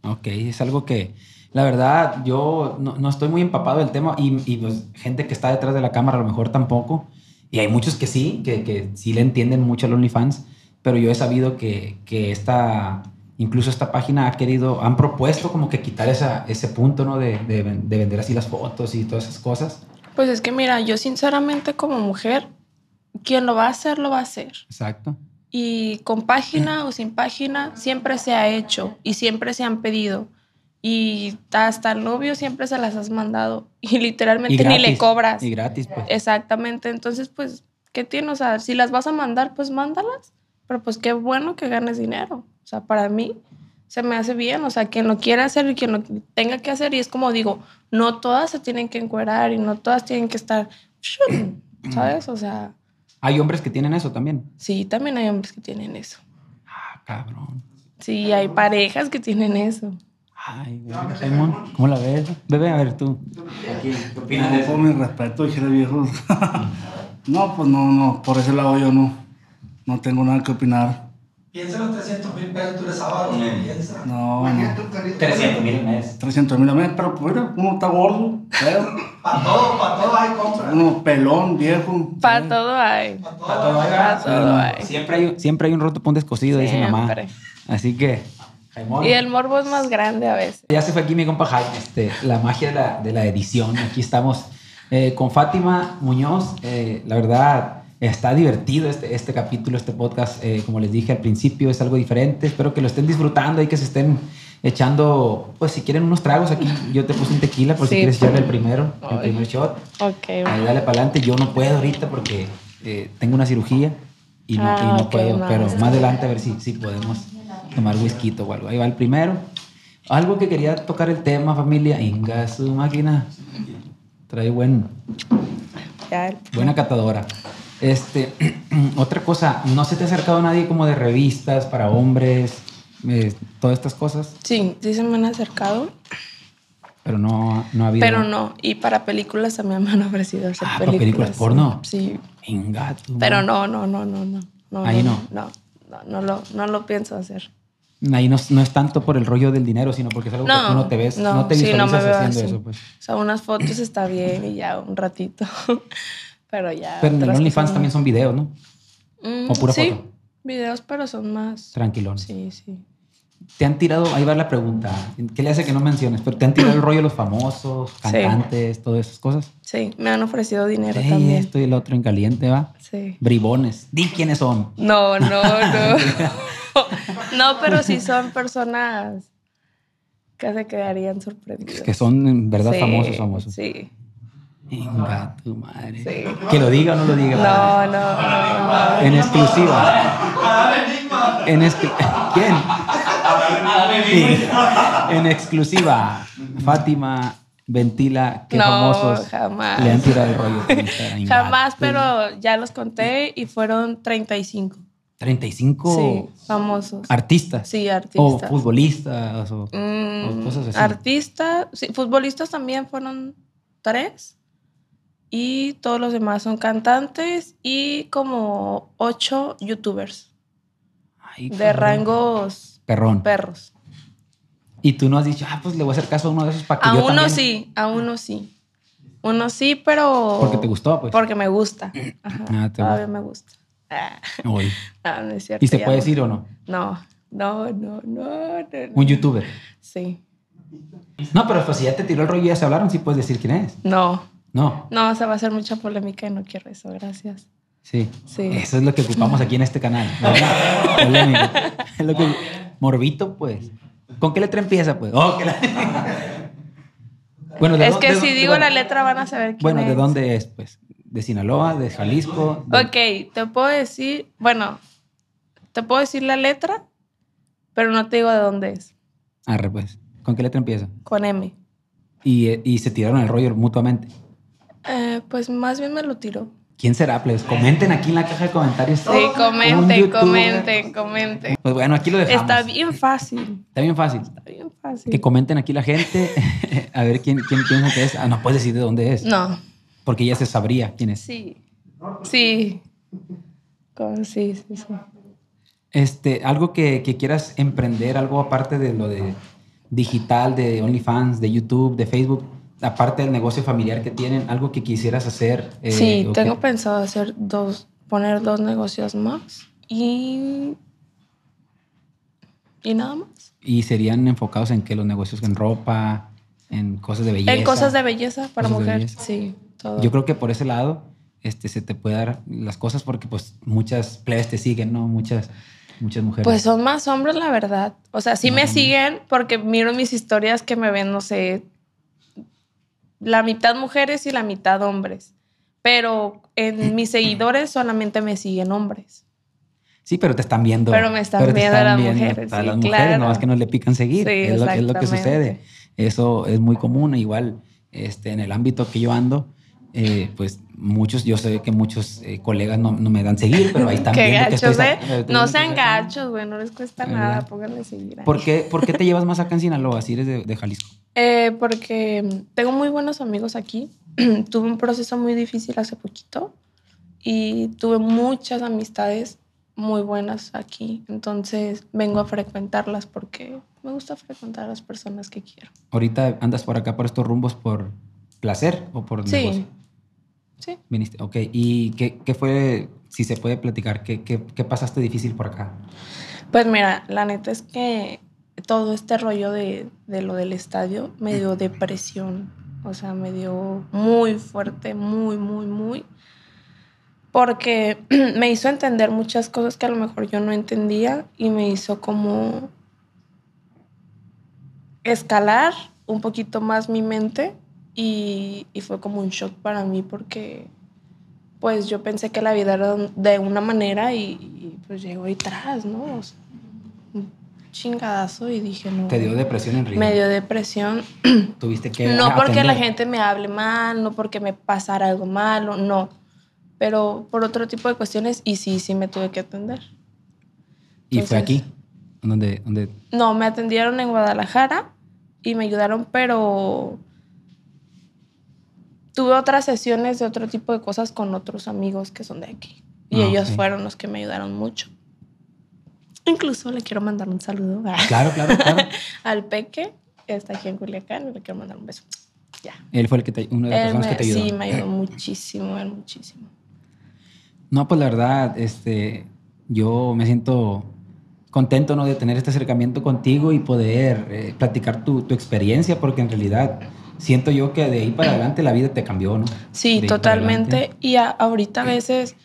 [SPEAKER 2] Ok, es algo que, la verdad, yo no, no estoy muy empapado del tema y, y, pues gente que está detrás de la cámara a lo mejor tampoco. Y hay muchos que sí, que, que sí le entienden mucho al OnlyFans, pero yo he sabido que, que esta, incluso esta página ha querido, han propuesto como que quitar esa, ese punto, ¿no? De, de, de vender así las fotos y todas esas cosas.
[SPEAKER 1] Pues es que mira, yo sinceramente como mujer, quien lo va a hacer, lo va a hacer.
[SPEAKER 2] Exacto.
[SPEAKER 1] Y con página o sin página, siempre se ha hecho y siempre se han pedido. Y hasta el novio siempre se las has mandado. Y literalmente
[SPEAKER 2] Y
[SPEAKER 1] ni le cobras.
[SPEAKER 2] Y gratis, pues.
[SPEAKER 1] Exactamente. Entonces, pues, ¿qué tiene? O sea, si las vas a mandar, pues mándalas. Pero pues qué bueno que ganes dinero. O sea, para mí se me hace bien. O sea, quien lo quiera hacer y quien lo tenga que hacer. Y es como digo, no todas se tienen que encuerar y no todas tienen que estar, ¿sabes? O sea,
[SPEAKER 2] Hay hombres que tienen eso también.
[SPEAKER 1] sí, también hay hombres que tienen eso.
[SPEAKER 2] Ah, cabrón.
[SPEAKER 1] Sí, hay parejas que tienen eso.
[SPEAKER 2] Ay, Simón, ¿cómo la ves? Bebé, a ver tú. Aquí, ¿Qué opinas de
[SPEAKER 3] No,
[SPEAKER 2] eso?
[SPEAKER 3] por mi respeto, dijera viejos. no, pues no, no, por ese lado yo no, no tengo nada que opinar.
[SPEAKER 4] Piensa en los 300 mil pesos, tú eres sábado, piensa.
[SPEAKER 3] No, no.
[SPEAKER 2] 300 mil mes.
[SPEAKER 3] 300 mil a mes, pero pues mira, uno está gordo,
[SPEAKER 4] Para todo, para todo hay compra.
[SPEAKER 3] uno pelón, viejo.
[SPEAKER 1] Para todo hay.
[SPEAKER 4] Para todo,
[SPEAKER 2] hay,
[SPEAKER 1] Para todo hay.
[SPEAKER 2] Siempre hay, siempre hay un roto para un descosido, dice mamá. Así que, Jaimón,
[SPEAKER 1] Y el morbo es más grande a veces.
[SPEAKER 2] ya se fue aquí mi compa Jaime, este, la magia de la, de la edición. Aquí estamos eh, con Fátima Muñoz. Eh, la verdad, está divertido este, este capítulo, este podcast. eh, como les dije al principio, es algo diferente. Espero que lo estén disfrutando y que se estén echando, pues si quieren unos tragos aquí. Yo te puse un tequila por si
[SPEAKER 1] Sí.
[SPEAKER 2] quieres echarle el primero, el
[SPEAKER 1] Ay.
[SPEAKER 2] primer shot.
[SPEAKER 1] Ok.
[SPEAKER 2] Ahí dale para adelante. Yo no puedo ahorita porque eh, tengo una cirugía y no,
[SPEAKER 1] Ah,
[SPEAKER 2] y no
[SPEAKER 1] ok,
[SPEAKER 2] puedo.
[SPEAKER 1] no.
[SPEAKER 2] Pero más adelante a ver si, si podemos tomar whisky o algo. Ahí va el primero. Algo que quería tocar el tema, familia. Inga su máquina. Trae buen, buena catadora. Este, otra cosa, ¿no se te ha acercado nadie como de revistas para hombres? eh, todas estas cosas,
[SPEAKER 1] Sí, sí se me han acercado,
[SPEAKER 2] pero no, no ha habido.
[SPEAKER 1] pero no. Y para películas también me han ofrecido hacer
[SPEAKER 2] Ah, ¿para
[SPEAKER 1] películas.
[SPEAKER 2] películas porno?
[SPEAKER 1] Sí,
[SPEAKER 2] Inga tu
[SPEAKER 1] pero no, no, no, no, no. no
[SPEAKER 2] Ahí no.
[SPEAKER 1] No, no, no, lo, no lo pienso hacer.
[SPEAKER 2] Ahí no, no es tanto por el rollo del dinero, sino porque es algo que
[SPEAKER 1] No,
[SPEAKER 2] tú no te ves, no,
[SPEAKER 1] no,
[SPEAKER 2] te
[SPEAKER 1] sí, me
[SPEAKER 2] visualizas
[SPEAKER 1] veo
[SPEAKER 2] haciendo
[SPEAKER 1] así.
[SPEAKER 2] eso, pues.
[SPEAKER 1] O sea, unas fotos está bien y ya un ratito. pero ya.
[SPEAKER 2] Pero en el OnlyFans
[SPEAKER 1] no.
[SPEAKER 2] también son videos, ¿no?
[SPEAKER 1] Mm,
[SPEAKER 2] o pura
[SPEAKER 1] sí,
[SPEAKER 2] foto.
[SPEAKER 1] videos, pero son más.
[SPEAKER 2] Tranquilón.
[SPEAKER 1] Sí, sí.
[SPEAKER 2] Te han tirado, ahí va la pregunta, ¿qué le hace que no menciones? Pero te han tirado el rollo los famosos, cantantes, todas esas cosas.
[SPEAKER 1] Sí, me han ofrecido dinero
[SPEAKER 2] Ey,
[SPEAKER 1] también.
[SPEAKER 2] esto y el otro en caliente, ¿va?
[SPEAKER 1] Sí.
[SPEAKER 2] Bribones. Di quiénes son.
[SPEAKER 1] No, no, no. no, pero sí son personas que se quedarían sorprendidas.
[SPEAKER 2] Que son en verdad
[SPEAKER 1] Sí,
[SPEAKER 2] famosos, famosos.
[SPEAKER 1] Sí.
[SPEAKER 2] Venga, tu madre.
[SPEAKER 1] Sí.
[SPEAKER 2] Que lo diga o no lo diga.
[SPEAKER 1] No, no, no, no.
[SPEAKER 2] En exclusiva. En exclu- ¿Quién? Sí. En exclusiva. Fátima ventila que
[SPEAKER 1] No,
[SPEAKER 2] famosos
[SPEAKER 1] jamás.
[SPEAKER 2] le han tirado el rollo.
[SPEAKER 1] Jamás,
[SPEAKER 2] Ingato.
[SPEAKER 1] pero ya los conté y fueron 35.
[SPEAKER 2] 35
[SPEAKER 1] Sí, famosos.
[SPEAKER 2] artistas.
[SPEAKER 1] Sí,
[SPEAKER 2] O
[SPEAKER 1] artistas.
[SPEAKER 2] futbolistas. O,
[SPEAKER 1] Mm,
[SPEAKER 2] o cosas así.
[SPEAKER 1] Artistas, sí, futbolistas también fueron tres. Y todos los demás son cantantes y como ocho youtubers
[SPEAKER 2] Ay,
[SPEAKER 1] de
[SPEAKER 2] cabrón.
[SPEAKER 1] rangos
[SPEAKER 2] Perrón.
[SPEAKER 1] perros.
[SPEAKER 2] Y tú no has dicho, ah, pues le voy a hacer caso a uno de esos para que
[SPEAKER 1] A
[SPEAKER 2] yo
[SPEAKER 1] uno
[SPEAKER 2] también.
[SPEAKER 1] sí, a uno sí. Uno sí, pero...
[SPEAKER 2] Porque te gustó, pues.
[SPEAKER 1] Porque me gusta. Ajá,
[SPEAKER 2] Ah, te
[SPEAKER 1] todavía me gusta. Ah,
[SPEAKER 2] Uy.
[SPEAKER 1] no, no es cierto.
[SPEAKER 2] ¿Y se puede
[SPEAKER 1] no.
[SPEAKER 2] decir o no?
[SPEAKER 1] No, no, no, no.
[SPEAKER 2] Un youtuber.
[SPEAKER 1] Sí.
[SPEAKER 2] No, pero pues si ya te tiró el rollo y ya se hablaron, sí puedes decir quién es.
[SPEAKER 1] No,
[SPEAKER 2] No,
[SPEAKER 1] no, se va a hacer mucha polémica y no quiero eso, gracias.
[SPEAKER 2] sí.
[SPEAKER 1] Sí.
[SPEAKER 2] Eso es lo que ocupamos aquí en este canal. ¿verdad? Polémica. Es lo que... Morbito, pues. ¿Con qué letra empieza, pues? Oh, que la- bueno, ¿de
[SPEAKER 1] Es que si digo
[SPEAKER 2] bueno,
[SPEAKER 1] la letra van a saber quién
[SPEAKER 2] Bueno,
[SPEAKER 1] es.
[SPEAKER 2] ¿de dónde es, pues? ¿De Sinaloa? ¿De Jalisco? de-
[SPEAKER 1] Ok, te puedo decir, bueno, te puedo decir la letra, pero no te digo de dónde es.
[SPEAKER 2] Arre, pues. ¿Con qué letra empieza?
[SPEAKER 1] Con M.
[SPEAKER 2] Y, y se tiraron el rollo mutuamente.
[SPEAKER 1] Eh, pues más bien me lo tiró.
[SPEAKER 2] ¿Quién será, plebes? Comenten aquí en la caja de comentarios.
[SPEAKER 1] Sí, comenten, comenten, comenten.
[SPEAKER 2] Pues bueno, aquí lo dejamos.
[SPEAKER 1] Está bien fácil.
[SPEAKER 2] Está bien fácil.
[SPEAKER 1] Está bien fácil.
[SPEAKER 2] Que comenten aquí la gente. a ver quién, quién piensa que es. Ah, no puedes decir de dónde es.
[SPEAKER 1] No.
[SPEAKER 2] Porque ya se sabría quién es.
[SPEAKER 1] Sí. Sí. Sí, sí, sí.
[SPEAKER 2] Este, algo que, que quieras emprender, algo aparte de lo de digital, de OnlyFans, de YouTube, de Facebook, aparte del negocio familiar que tienen, algo que quisieras hacer. eh,
[SPEAKER 1] sí, tengo
[SPEAKER 2] que-
[SPEAKER 1] pensado hacer dos, poner dos negocios más y. Y nada más.
[SPEAKER 2] Y serían enfocados en que los negocios en ropa, en cosas de belleza.
[SPEAKER 1] En cosas de belleza para
[SPEAKER 2] Cosas de
[SPEAKER 1] mujer.
[SPEAKER 2] belleza.
[SPEAKER 1] Sí, todo.
[SPEAKER 2] Yo creo que por ese lado este, se te puede dar las cosas porque pues muchas plebes te siguen, ¿no? Muchas, muchas mujeres.
[SPEAKER 1] Pues son más hombres, la verdad. O sea, sí me siguen porque miro mis historias que me ven, no sé, la mitad mujeres y la mitad hombres. Pero en mis seguidores solamente me siguen hombres.
[SPEAKER 2] Sí, pero te están viendo.
[SPEAKER 1] Pero me están viendo las mujeres,
[SPEAKER 2] A
[SPEAKER 1] sí,
[SPEAKER 2] las mujeres,
[SPEAKER 1] claro.
[SPEAKER 2] no más que no le pican seguir.
[SPEAKER 1] Sí,
[SPEAKER 2] es, lo, es lo que sucede. Eso es muy común. Igual, este, en el ámbito que yo ando, eh, pues muchos, yo sé que muchos eh, colegas no, no me dan seguir, pero ahí están
[SPEAKER 1] Qué
[SPEAKER 2] viendo que estoy
[SPEAKER 1] gachos,
[SPEAKER 2] sa-
[SPEAKER 1] ¿eh? No sean
[SPEAKER 2] que-
[SPEAKER 1] gachos, güey, no les cuesta
[SPEAKER 2] ¿Verdad?
[SPEAKER 1] nada, pónganle seguir. ahí.
[SPEAKER 2] ¿Por qué, por qué te llevas más acá en Sinaloa si eres de, de Jalisco?
[SPEAKER 1] Eh, porque tengo muy buenos amigos aquí. tuve un proceso muy difícil hace poquito y tuve muchas amistades muy buenas aquí. Entonces vengo a frecuentarlas porque me gusta frecuentar a las personas que quiero.
[SPEAKER 2] ¿Ahorita andas por acá por estos rumbos por placer o por
[SPEAKER 1] Sí.
[SPEAKER 2] negocio?
[SPEAKER 1] Sí.
[SPEAKER 2] Viniste, ok. ¿Y qué, qué fue, si se puede platicar, qué, qué, qué pasaste difícil por acá?
[SPEAKER 1] Pues mira, la neta es que todo este rollo de, de lo del estadio me dio depresión. O sea, me dio muy fuerte, muy, muy, muy. Porque me hizo entender muchas cosas que a lo mejor yo no entendía y me hizo como escalar un poquito más mi mente y, y fue como un shock para mí porque pues yo pensé que la vida era de una manera y, y, pues llegó ahí atrás, ¿no? O sea, un chingadazo y dije, no.
[SPEAKER 2] ¿Te dio depresión en Río?
[SPEAKER 1] Me dio depresión.
[SPEAKER 2] Tuviste que
[SPEAKER 1] No porque la gente me hable mal, no porque me pasara algo malo, no. Pero por otro tipo de cuestiones y sí, sí me tuve que atender.
[SPEAKER 2] Y fue aquí, donde, donde
[SPEAKER 1] No, me atendieron en Guadalajara y me ayudaron, pero tuve otras sesiones de otro tipo de cosas con otros amigos que son de aquí. Y
[SPEAKER 2] Ah,
[SPEAKER 1] ellos fueron los que me ayudaron mucho. Incluso le quiero mandar un saludo a-
[SPEAKER 2] Claro, claro, claro.
[SPEAKER 1] al Peque, que está aquí en Culiacán, y le quiero mandar un beso. Ya.
[SPEAKER 2] Él fue el que te, una de las
[SPEAKER 1] Él
[SPEAKER 2] personas
[SPEAKER 1] me-
[SPEAKER 2] que te ayudó.
[SPEAKER 1] sí, me ayudó muchísimo, él muchísimo.
[SPEAKER 2] No, pues la verdad, este, yo me siento contento ¿no? de tener este acercamiento contigo y poder eh, platicar tu, tu experiencia, porque en realidad siento yo que de ahí para adelante la vida te cambió, ¿no?
[SPEAKER 1] Sí,
[SPEAKER 2] De
[SPEAKER 1] totalmente. Y a- ahorita a veces,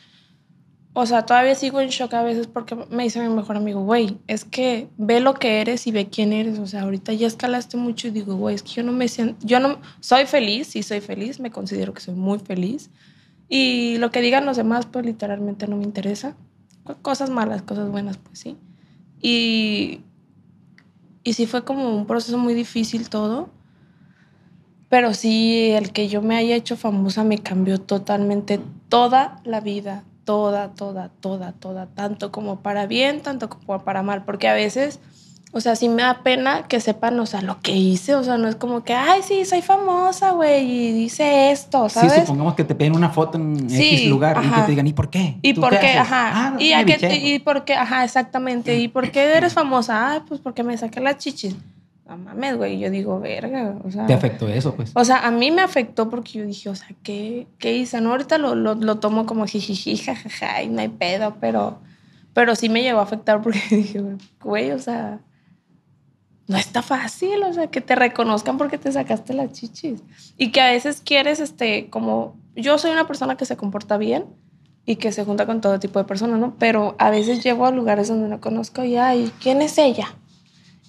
[SPEAKER 1] o sea, todavía sigo en shock a veces porque me dice mi mejor amigo, güey, es que ve lo que eres y ve quién eres. O sea, ahorita ya escalaste mucho y digo, güey, es que yo no me siento, yo no, soy feliz, sí soy feliz, me considero que soy muy feliz. Y lo que digan los demás, pues literalmente no me interesa. Co- Cosas malas, cosas buenas, pues sí. Y, y sí fue como un proceso muy difícil todo. Pero sí, el que yo me haya hecho famosa me cambió totalmente toda la vida. Toda, toda, toda, toda. Tanto como para bien, tanto como para mal. Porque a veces, o sea, sí me da pena que sepan, o sea, lo que hice. O sea, no es como que, ay, sí, soy famosa, güey, y hice esto,
[SPEAKER 2] Sí,
[SPEAKER 1] ¿sabes?
[SPEAKER 2] supongamos que te piden una foto en
[SPEAKER 1] Sí,
[SPEAKER 2] X lugar y que te digan, ¿y por qué?
[SPEAKER 1] ¿Y
[SPEAKER 2] ¿Tú
[SPEAKER 1] por qué? Ajá.
[SPEAKER 2] Ah, no,
[SPEAKER 1] ¿Y, a. ¿Y por qué? Ajá, exactamente. ¿Y por qué eres famosa? Ah, pues porque me saqué las chichis. No mames, güey. Yo digo, verga. O sea,
[SPEAKER 2] Te afectó eso, pues.
[SPEAKER 1] o sea, a mí me afectó porque yo dije, o sea, ¿qué, qué hice? No, ahorita lo, lo, lo tomo como jijiji, jajaja, y no hay pedo, pero, pero sí me llegó a afectar porque dije, güey, o sea, no está fácil, o sea, que te reconozcan porque te sacaste las chichis. Y que a veces quieres, este, como, yo soy una persona que se comporta bien y que se junta con todo tipo de personas, ¿no? Pero a veces llego a lugares donde no conozco y, ay, ¿quién es ella?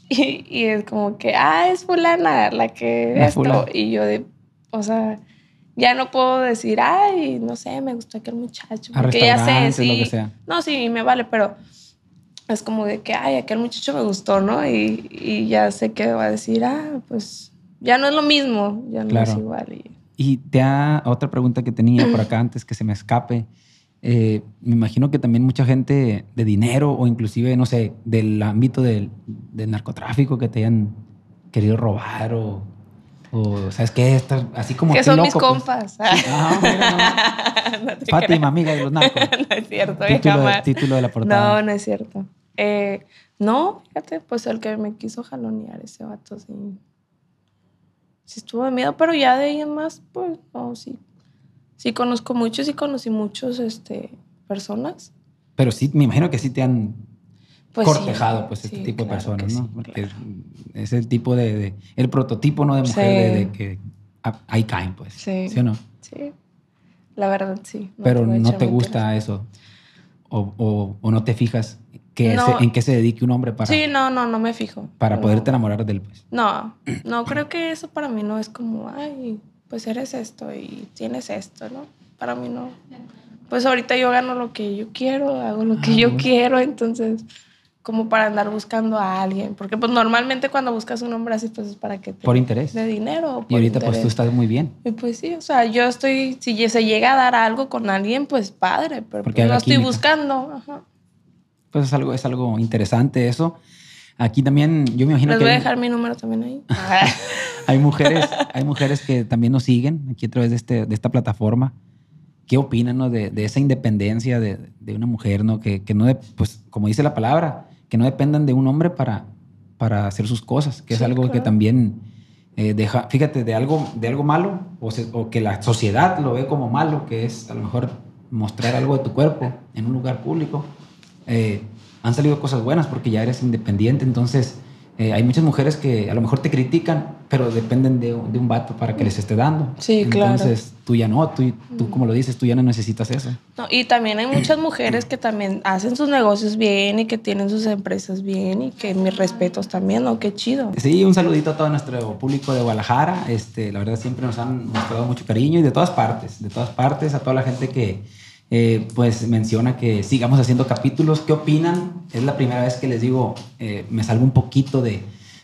[SPEAKER 1] Y, y es como que, ah, es fulana la que
[SPEAKER 2] La
[SPEAKER 1] esto. Y yo de, o sea, ya no puedo decir, ay, no sé, me gustó aquel muchacho.
[SPEAKER 2] A
[SPEAKER 1] Porque ya sé, sí. No, sí, me vale, pero es como de que, ay, aquel muchacho me gustó, ¿no? Y, y ya sé que va a decir, ah, pues ya no es lo mismo, ya no
[SPEAKER 2] Claro.
[SPEAKER 1] es igual. Y
[SPEAKER 2] Y te ha, otra pregunta que tenía por acá antes que se me escape. Eh, me imagino que también mucha gente de dinero o inclusive, no sé, del ámbito del, del narcotráfico que te hayan querido robar o, o ¿sabes qué? Estás así como...
[SPEAKER 1] Que son mis
[SPEAKER 2] loco, pues.
[SPEAKER 1] compas.
[SPEAKER 2] Mira, no.
[SPEAKER 1] No te
[SPEAKER 2] Fátima, amiga de los narcos.
[SPEAKER 1] no es cierto,
[SPEAKER 2] título, de, título de la portada.
[SPEAKER 1] No, no es cierto. Eh, no, fíjate, pues el que me quiso jalonear ese vato, sí. Sí estuvo de miedo, pero ya de ahí en más, pues, no, sí. Sí conozco muchos y conocí muchos, este, personas.
[SPEAKER 2] Pero sí, me imagino que sí te han
[SPEAKER 1] Pues sí,
[SPEAKER 2] cortejado, pues, este
[SPEAKER 1] sí,
[SPEAKER 2] tipo de personas, ¿no?
[SPEAKER 1] sí,
[SPEAKER 2] Porque
[SPEAKER 1] claro.
[SPEAKER 2] es el tipo de, de- el prototipo, ¿no? De mujer,
[SPEAKER 1] Sí.
[SPEAKER 2] de, de que ah, ahí caen, pues.
[SPEAKER 1] Sí.
[SPEAKER 2] ¿Sí o no?
[SPEAKER 1] Sí, la verdad, sí.
[SPEAKER 2] Pero no te gusta eso. O, o- o no te fijas que
[SPEAKER 1] No.
[SPEAKER 2] en qué se dedique un hombre para,
[SPEAKER 1] Sí, no, no, no me fijo.
[SPEAKER 2] para
[SPEAKER 1] No.
[SPEAKER 2] poderte enamorar de él, pues.
[SPEAKER 1] No, no creo que eso para mí no es como, ay, pues eres esto y tienes esto, ¿no? Para mí no. Pues ahorita yo gano lo que yo quiero, hago lo que
[SPEAKER 2] Ah,
[SPEAKER 1] yo
[SPEAKER 2] bueno.
[SPEAKER 1] quiero, entonces, como para andar buscando a alguien. Porque pues normalmente cuando buscas un hombre así, pues es para que te...
[SPEAKER 2] Por interés.
[SPEAKER 1] De dinero. o
[SPEAKER 2] Y
[SPEAKER 1] por
[SPEAKER 2] ahorita pues tú
[SPEAKER 1] interés.
[SPEAKER 2] estás muy bien.
[SPEAKER 1] Y pues sí, o sea, yo estoy, si se llega a dar algo con alguien, pues padre, pero
[SPEAKER 2] Porque
[SPEAKER 1] pues, no
[SPEAKER 2] haga
[SPEAKER 1] estoy buscando. Ajá.
[SPEAKER 2] Pues es algo, es algo interesante eso. Aquí también, yo me imagino
[SPEAKER 1] Les
[SPEAKER 2] que
[SPEAKER 1] voy a
[SPEAKER 2] hay,
[SPEAKER 1] dejar mi número también ahí.
[SPEAKER 2] hay mujeres, hay mujeres que también nos siguen aquí a través de, este, de esta plataforma. ¿Qué opinan no? de, de esa independencia de, de una mujer, ¿no? Que, que no, de- pues como dice la palabra, que no dependan de un hombre para, para hacer sus cosas, que es
[SPEAKER 1] Sí,
[SPEAKER 2] algo que
[SPEAKER 1] claro.
[SPEAKER 2] también eh, deja, fíjate, de algo, de algo malo, o, se- o que la sociedad lo ve como malo, que es a lo mejor mostrar algo de tu cuerpo en un lugar público, eh, han salido cosas buenas porque ya eres independiente, entonces eh, hay muchas mujeres que a lo mejor te critican, pero dependen de, de un vato para que les esté dando.
[SPEAKER 1] Sí, claro.
[SPEAKER 2] Entonces tú ya no, tú, tú como lo dices, tú ya no necesitas eso.
[SPEAKER 1] No, y también hay muchas mujeres que también hacen sus negocios bien y que tienen sus empresas bien y que mis respetos también, ¿no? Qué chido.
[SPEAKER 2] Sí, un saludito a todo nuestro público de Guadalajara. Este, la verdad siempre nos han mostrado mucho cariño y de todas partes, de todas partes, a toda la gente que eh, pues menciona que sigamos haciendo capítulos. ¿Qué opinan? Es la primera vez que les digo, eh, me salgo un poquito de,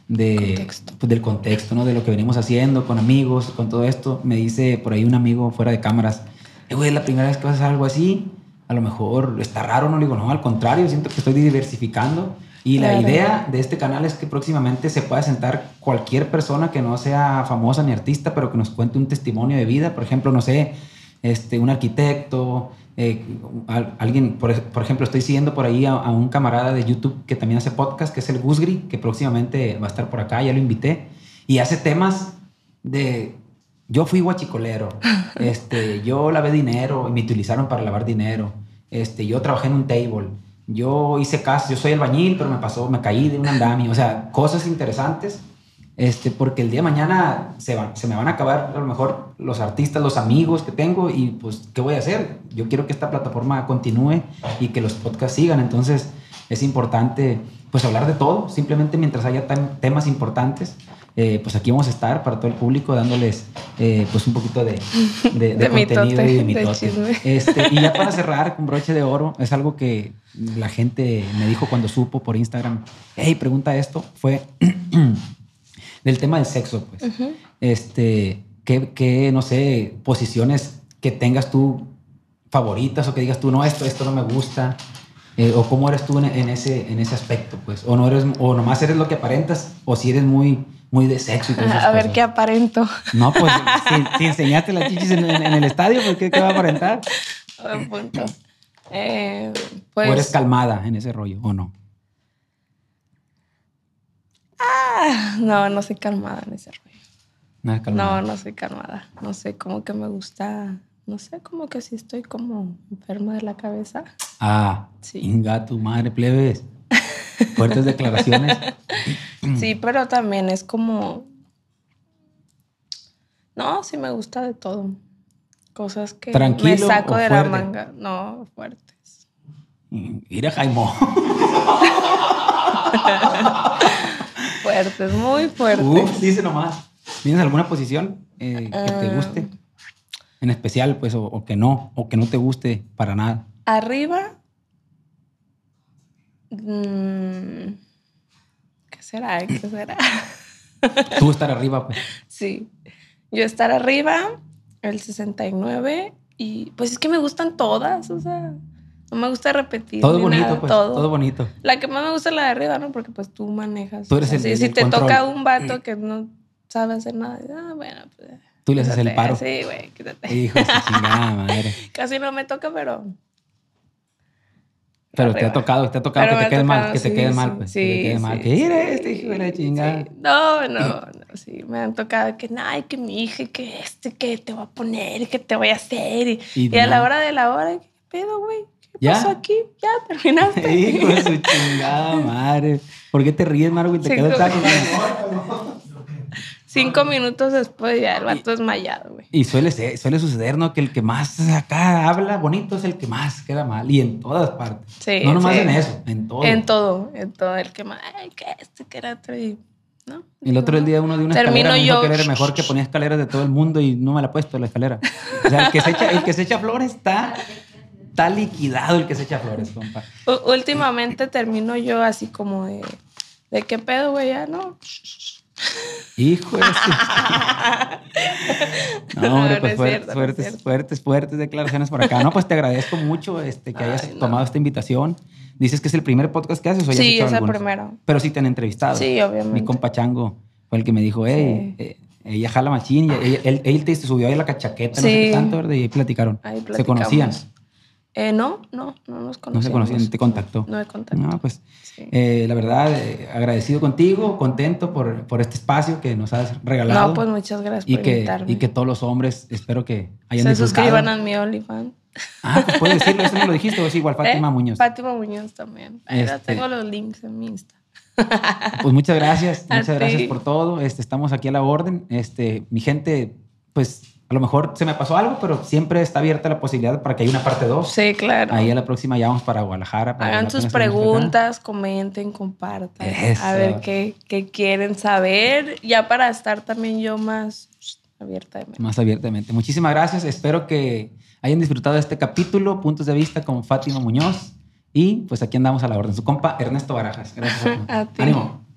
[SPEAKER 2] de-
[SPEAKER 1] Contexto.
[SPEAKER 2] pues, del contexto, ¿no? De lo que venimos haciendo con amigos, con todo esto. Me dice por ahí un amigo fuera de cámaras, eh, güey, es la primera vez que vas a hacer algo así. A lo mejor está raro, no le digo, no, al contrario, siento que estoy diversificando. Y la idea de este canal es que próximamente se pueda sentar cualquier persona que no sea famosa ni artista, pero que nos cuente un testimonio de vida. Por ejemplo, no sé, este, un arquitecto, eh, al- alguien, por, ej- por ejemplo, estoy siguiendo por ahí a, a un camarada de YouTube que también hace podcast, que es el Gusgri, que próximamente va a estar por acá, ya lo invité, y hace temas de... Yo fui guachicolero, este, yo lavé dinero y me utilizaron para lavar dinero, este, yo trabajé en un table, yo hice caso, yo soy albañil, pero me pasó, me caí de un andamio, o sea, cosas interesantes, este, porque el día de mañana se, van- se me van a acabar a lo mejor los artistas, los amigos que tengo y pues, ¿qué voy a hacer? Yo quiero que esta plataforma continúe y que los podcasts sigan, entonces es importante pues hablar de todo, simplemente mientras haya tem- temas importantes, eh, pues aquí vamos a estar para todo el público dándoles eh, pues un poquito de, de, de
[SPEAKER 1] De
[SPEAKER 2] contenido
[SPEAKER 1] mitote,
[SPEAKER 2] y de mitote. Este, y ya para cerrar con broche de oro, es algo que la gente me dijo cuando supo por Instagram, hey, pregunta esto, fue del tema del sexo, pues. Este, ¿qué, qué, no sé, posiciones que tengas tú favoritas o que digas tú, no, esto, esto no me gusta? Eh, o cómo eres tú en, en ese, en ese aspecto, pues. O no eres, o nomás eres lo que aparentas, o si eres muy, muy de sexo y todas esas
[SPEAKER 1] A ver
[SPEAKER 2] cosas.
[SPEAKER 1] qué aparento.
[SPEAKER 2] No, pues, si, si enseñaste las chichis en, en- en el estadio, pues, ¿qué, qué va a aparentar?
[SPEAKER 1] Buen punto. Eh,
[SPEAKER 2] ¿O eres
[SPEAKER 1] pues,
[SPEAKER 2] calmada en ese rollo, o no?
[SPEAKER 1] Ah, no, no soy calmada en ese rollo.
[SPEAKER 2] No eres calmada.
[SPEAKER 1] No, no soy calmada. No sé, como que me gusta, no sé, como que sí estoy como enferma de la cabeza.
[SPEAKER 2] Ah,
[SPEAKER 1] Sí.
[SPEAKER 2] inga tu madre, plebes. Fuertes declaraciones.
[SPEAKER 1] Sí, pero también es como, no, sí me gusta de todo. Cosas que
[SPEAKER 2] ¿Tranquilo
[SPEAKER 1] me saco de la manga. No, fuertes.
[SPEAKER 2] Mira, Jaimo.
[SPEAKER 1] Fuertes, muy fuertes.
[SPEAKER 2] Uf, dice nomás. ¿Tienes alguna posición eh, que te
[SPEAKER 1] Ah.
[SPEAKER 2] guste? En especial, pues, o, o que no, o que no te guste para nada.
[SPEAKER 1] Arriba. mm, ¿Qué será? ¿Qué será?
[SPEAKER 2] Tú estar arriba, pues.
[SPEAKER 1] sí. Yo estar arriba el 69 y pues es que me gustan todas, o sea, no me gusta repetir.
[SPEAKER 2] Todo
[SPEAKER 1] ni
[SPEAKER 2] bonito,
[SPEAKER 1] nada,
[SPEAKER 2] pues. Todo. bonito.
[SPEAKER 1] La que más me gusta es la de arriba, ¿no? Porque pues tú manejas.
[SPEAKER 2] Tú eres
[SPEAKER 1] o sea,
[SPEAKER 2] el-
[SPEAKER 1] si,
[SPEAKER 2] el
[SPEAKER 1] si te toca un vato que no sabe hacer nada, ah, bueno, pues.
[SPEAKER 2] Tú le haces el paro.
[SPEAKER 1] Sí, güey, quítate.
[SPEAKER 2] Hijo de chingada madre.
[SPEAKER 1] Casi no me toca, pero.
[SPEAKER 2] Pero te ha tocado, te ha tocado
[SPEAKER 1] Pero
[SPEAKER 2] que te quede mal, que te
[SPEAKER 1] sí,
[SPEAKER 2] quede
[SPEAKER 1] sí,
[SPEAKER 2] mal, pues. que te
[SPEAKER 1] sí,
[SPEAKER 2] quede mal.
[SPEAKER 1] sí,
[SPEAKER 2] Que mire
[SPEAKER 1] sí,
[SPEAKER 2] este hijo de la
[SPEAKER 1] sí.
[SPEAKER 2] chingada.
[SPEAKER 1] No, no, no, sí, me han tocado que, ay, que mi hija, que este, que te va a poner, que te voy a hacer. Y,
[SPEAKER 2] Y
[SPEAKER 1] y a la hora de la hora, ¿qué pedo, güey? ¿Qué
[SPEAKER 2] ¿Ya?
[SPEAKER 1] pasó aquí? Ya terminaste.
[SPEAKER 2] Hijo de su chingada madre. ¿Por qué te ríes, Marvin? Te
[SPEAKER 1] como-
[SPEAKER 2] taco.
[SPEAKER 1] Cinco minutos después ya el vato desmayado, güey.
[SPEAKER 2] Y suele, ser- suele suceder, ¿no? Que el que más acá habla bonito es el que más queda mal. Y en todas partes.
[SPEAKER 1] Sí,
[SPEAKER 2] no nomás
[SPEAKER 1] sí.
[SPEAKER 2] en eso, en todo.
[SPEAKER 1] En todo, en todo. El que más, ay, que este, que era otro. Y, ¿no?
[SPEAKER 2] El otro el día uno de una escalera me dijo
[SPEAKER 1] yo.
[SPEAKER 2] que era mejor que ponía escaleras de todo el mundo y no me la ha puesto la escalera. O sea, el que se echa, el que se echa flores está, está liquidado el que se echa flores, compa.
[SPEAKER 1] U- Últimamente termino yo así como de, ¿de qué pedo, güey? Ya no.
[SPEAKER 2] Hijo de su- No, hombre,
[SPEAKER 1] No,
[SPEAKER 2] pues
[SPEAKER 1] no es
[SPEAKER 2] fuertes,
[SPEAKER 1] no
[SPEAKER 2] fuertes,
[SPEAKER 1] cierto.
[SPEAKER 2] fuertes, fuertes declaraciones por acá. No, pues te agradezco mucho este, que hayas
[SPEAKER 1] Ay, no.
[SPEAKER 2] tomado esta invitación. Dices que es el primer podcast que haces o ya has
[SPEAKER 1] Sí,
[SPEAKER 2] hecho
[SPEAKER 1] es el primero.
[SPEAKER 2] Pero sí te han entrevistado.
[SPEAKER 1] Sí, obviamente.
[SPEAKER 2] Mi compa Chango fue el que me dijo, hey,
[SPEAKER 1] Sí.
[SPEAKER 2] eh, ella jala machín y ella- él, él te subió ahí la cachaqueta, no sé
[SPEAKER 1] Sí.
[SPEAKER 2] qué tanto, ¿verdad? Y ahí platicaron.
[SPEAKER 1] Ahí
[SPEAKER 2] ¿Se conocían?
[SPEAKER 1] Eh, no, no, no nos conocíamos.
[SPEAKER 2] No se conocían, te contactó.
[SPEAKER 1] No me contactó.
[SPEAKER 2] No, pues
[SPEAKER 1] Sí.
[SPEAKER 2] eh, la verdad, eh, agradecido contigo, contento por, por este espacio que nos has regalado.
[SPEAKER 1] No, pues muchas gracias
[SPEAKER 2] y
[SPEAKER 1] por
[SPEAKER 2] que,
[SPEAKER 1] invitarme.
[SPEAKER 2] y que todos los hombres, espero que hayan
[SPEAKER 1] se
[SPEAKER 2] disfrutado.
[SPEAKER 1] suscriban a mi OnlyFans.
[SPEAKER 2] Ah, pues puedes decirlo, eso no lo dijiste, es igual, Fátima
[SPEAKER 1] ¿Eh?
[SPEAKER 2] Muñoz.
[SPEAKER 1] Fátima Muñoz también.
[SPEAKER 2] Este-
[SPEAKER 1] tengo los links en mi Insta.
[SPEAKER 2] Pues muchas gracias,
[SPEAKER 1] A
[SPEAKER 2] muchas gracias
[SPEAKER 1] ti.
[SPEAKER 2] por todo. Este, estamos aquí a la orden. Este, mi gente, pues a lo mejor se me pasó algo, pero siempre está abierta la posibilidad para que haya una parte 2.
[SPEAKER 1] Sí, claro.
[SPEAKER 2] Ahí a la próxima ya vamos para Guadalajara. para
[SPEAKER 1] Hagan sus preguntas, comenten, compartan.
[SPEAKER 2] Eso.
[SPEAKER 1] A ver qué, qué quieren saber. Ya para estar también yo más abierta de mente.
[SPEAKER 2] Más abiertamente. Muchísimas gracias. Espero que hayan disfrutado de este capítulo, puntos de vista con Fátima Muñoz. Y pues aquí andamos a la orden. Su compa Ernesto Barajas. Gracias.
[SPEAKER 1] A ti.
[SPEAKER 2] Ánimo.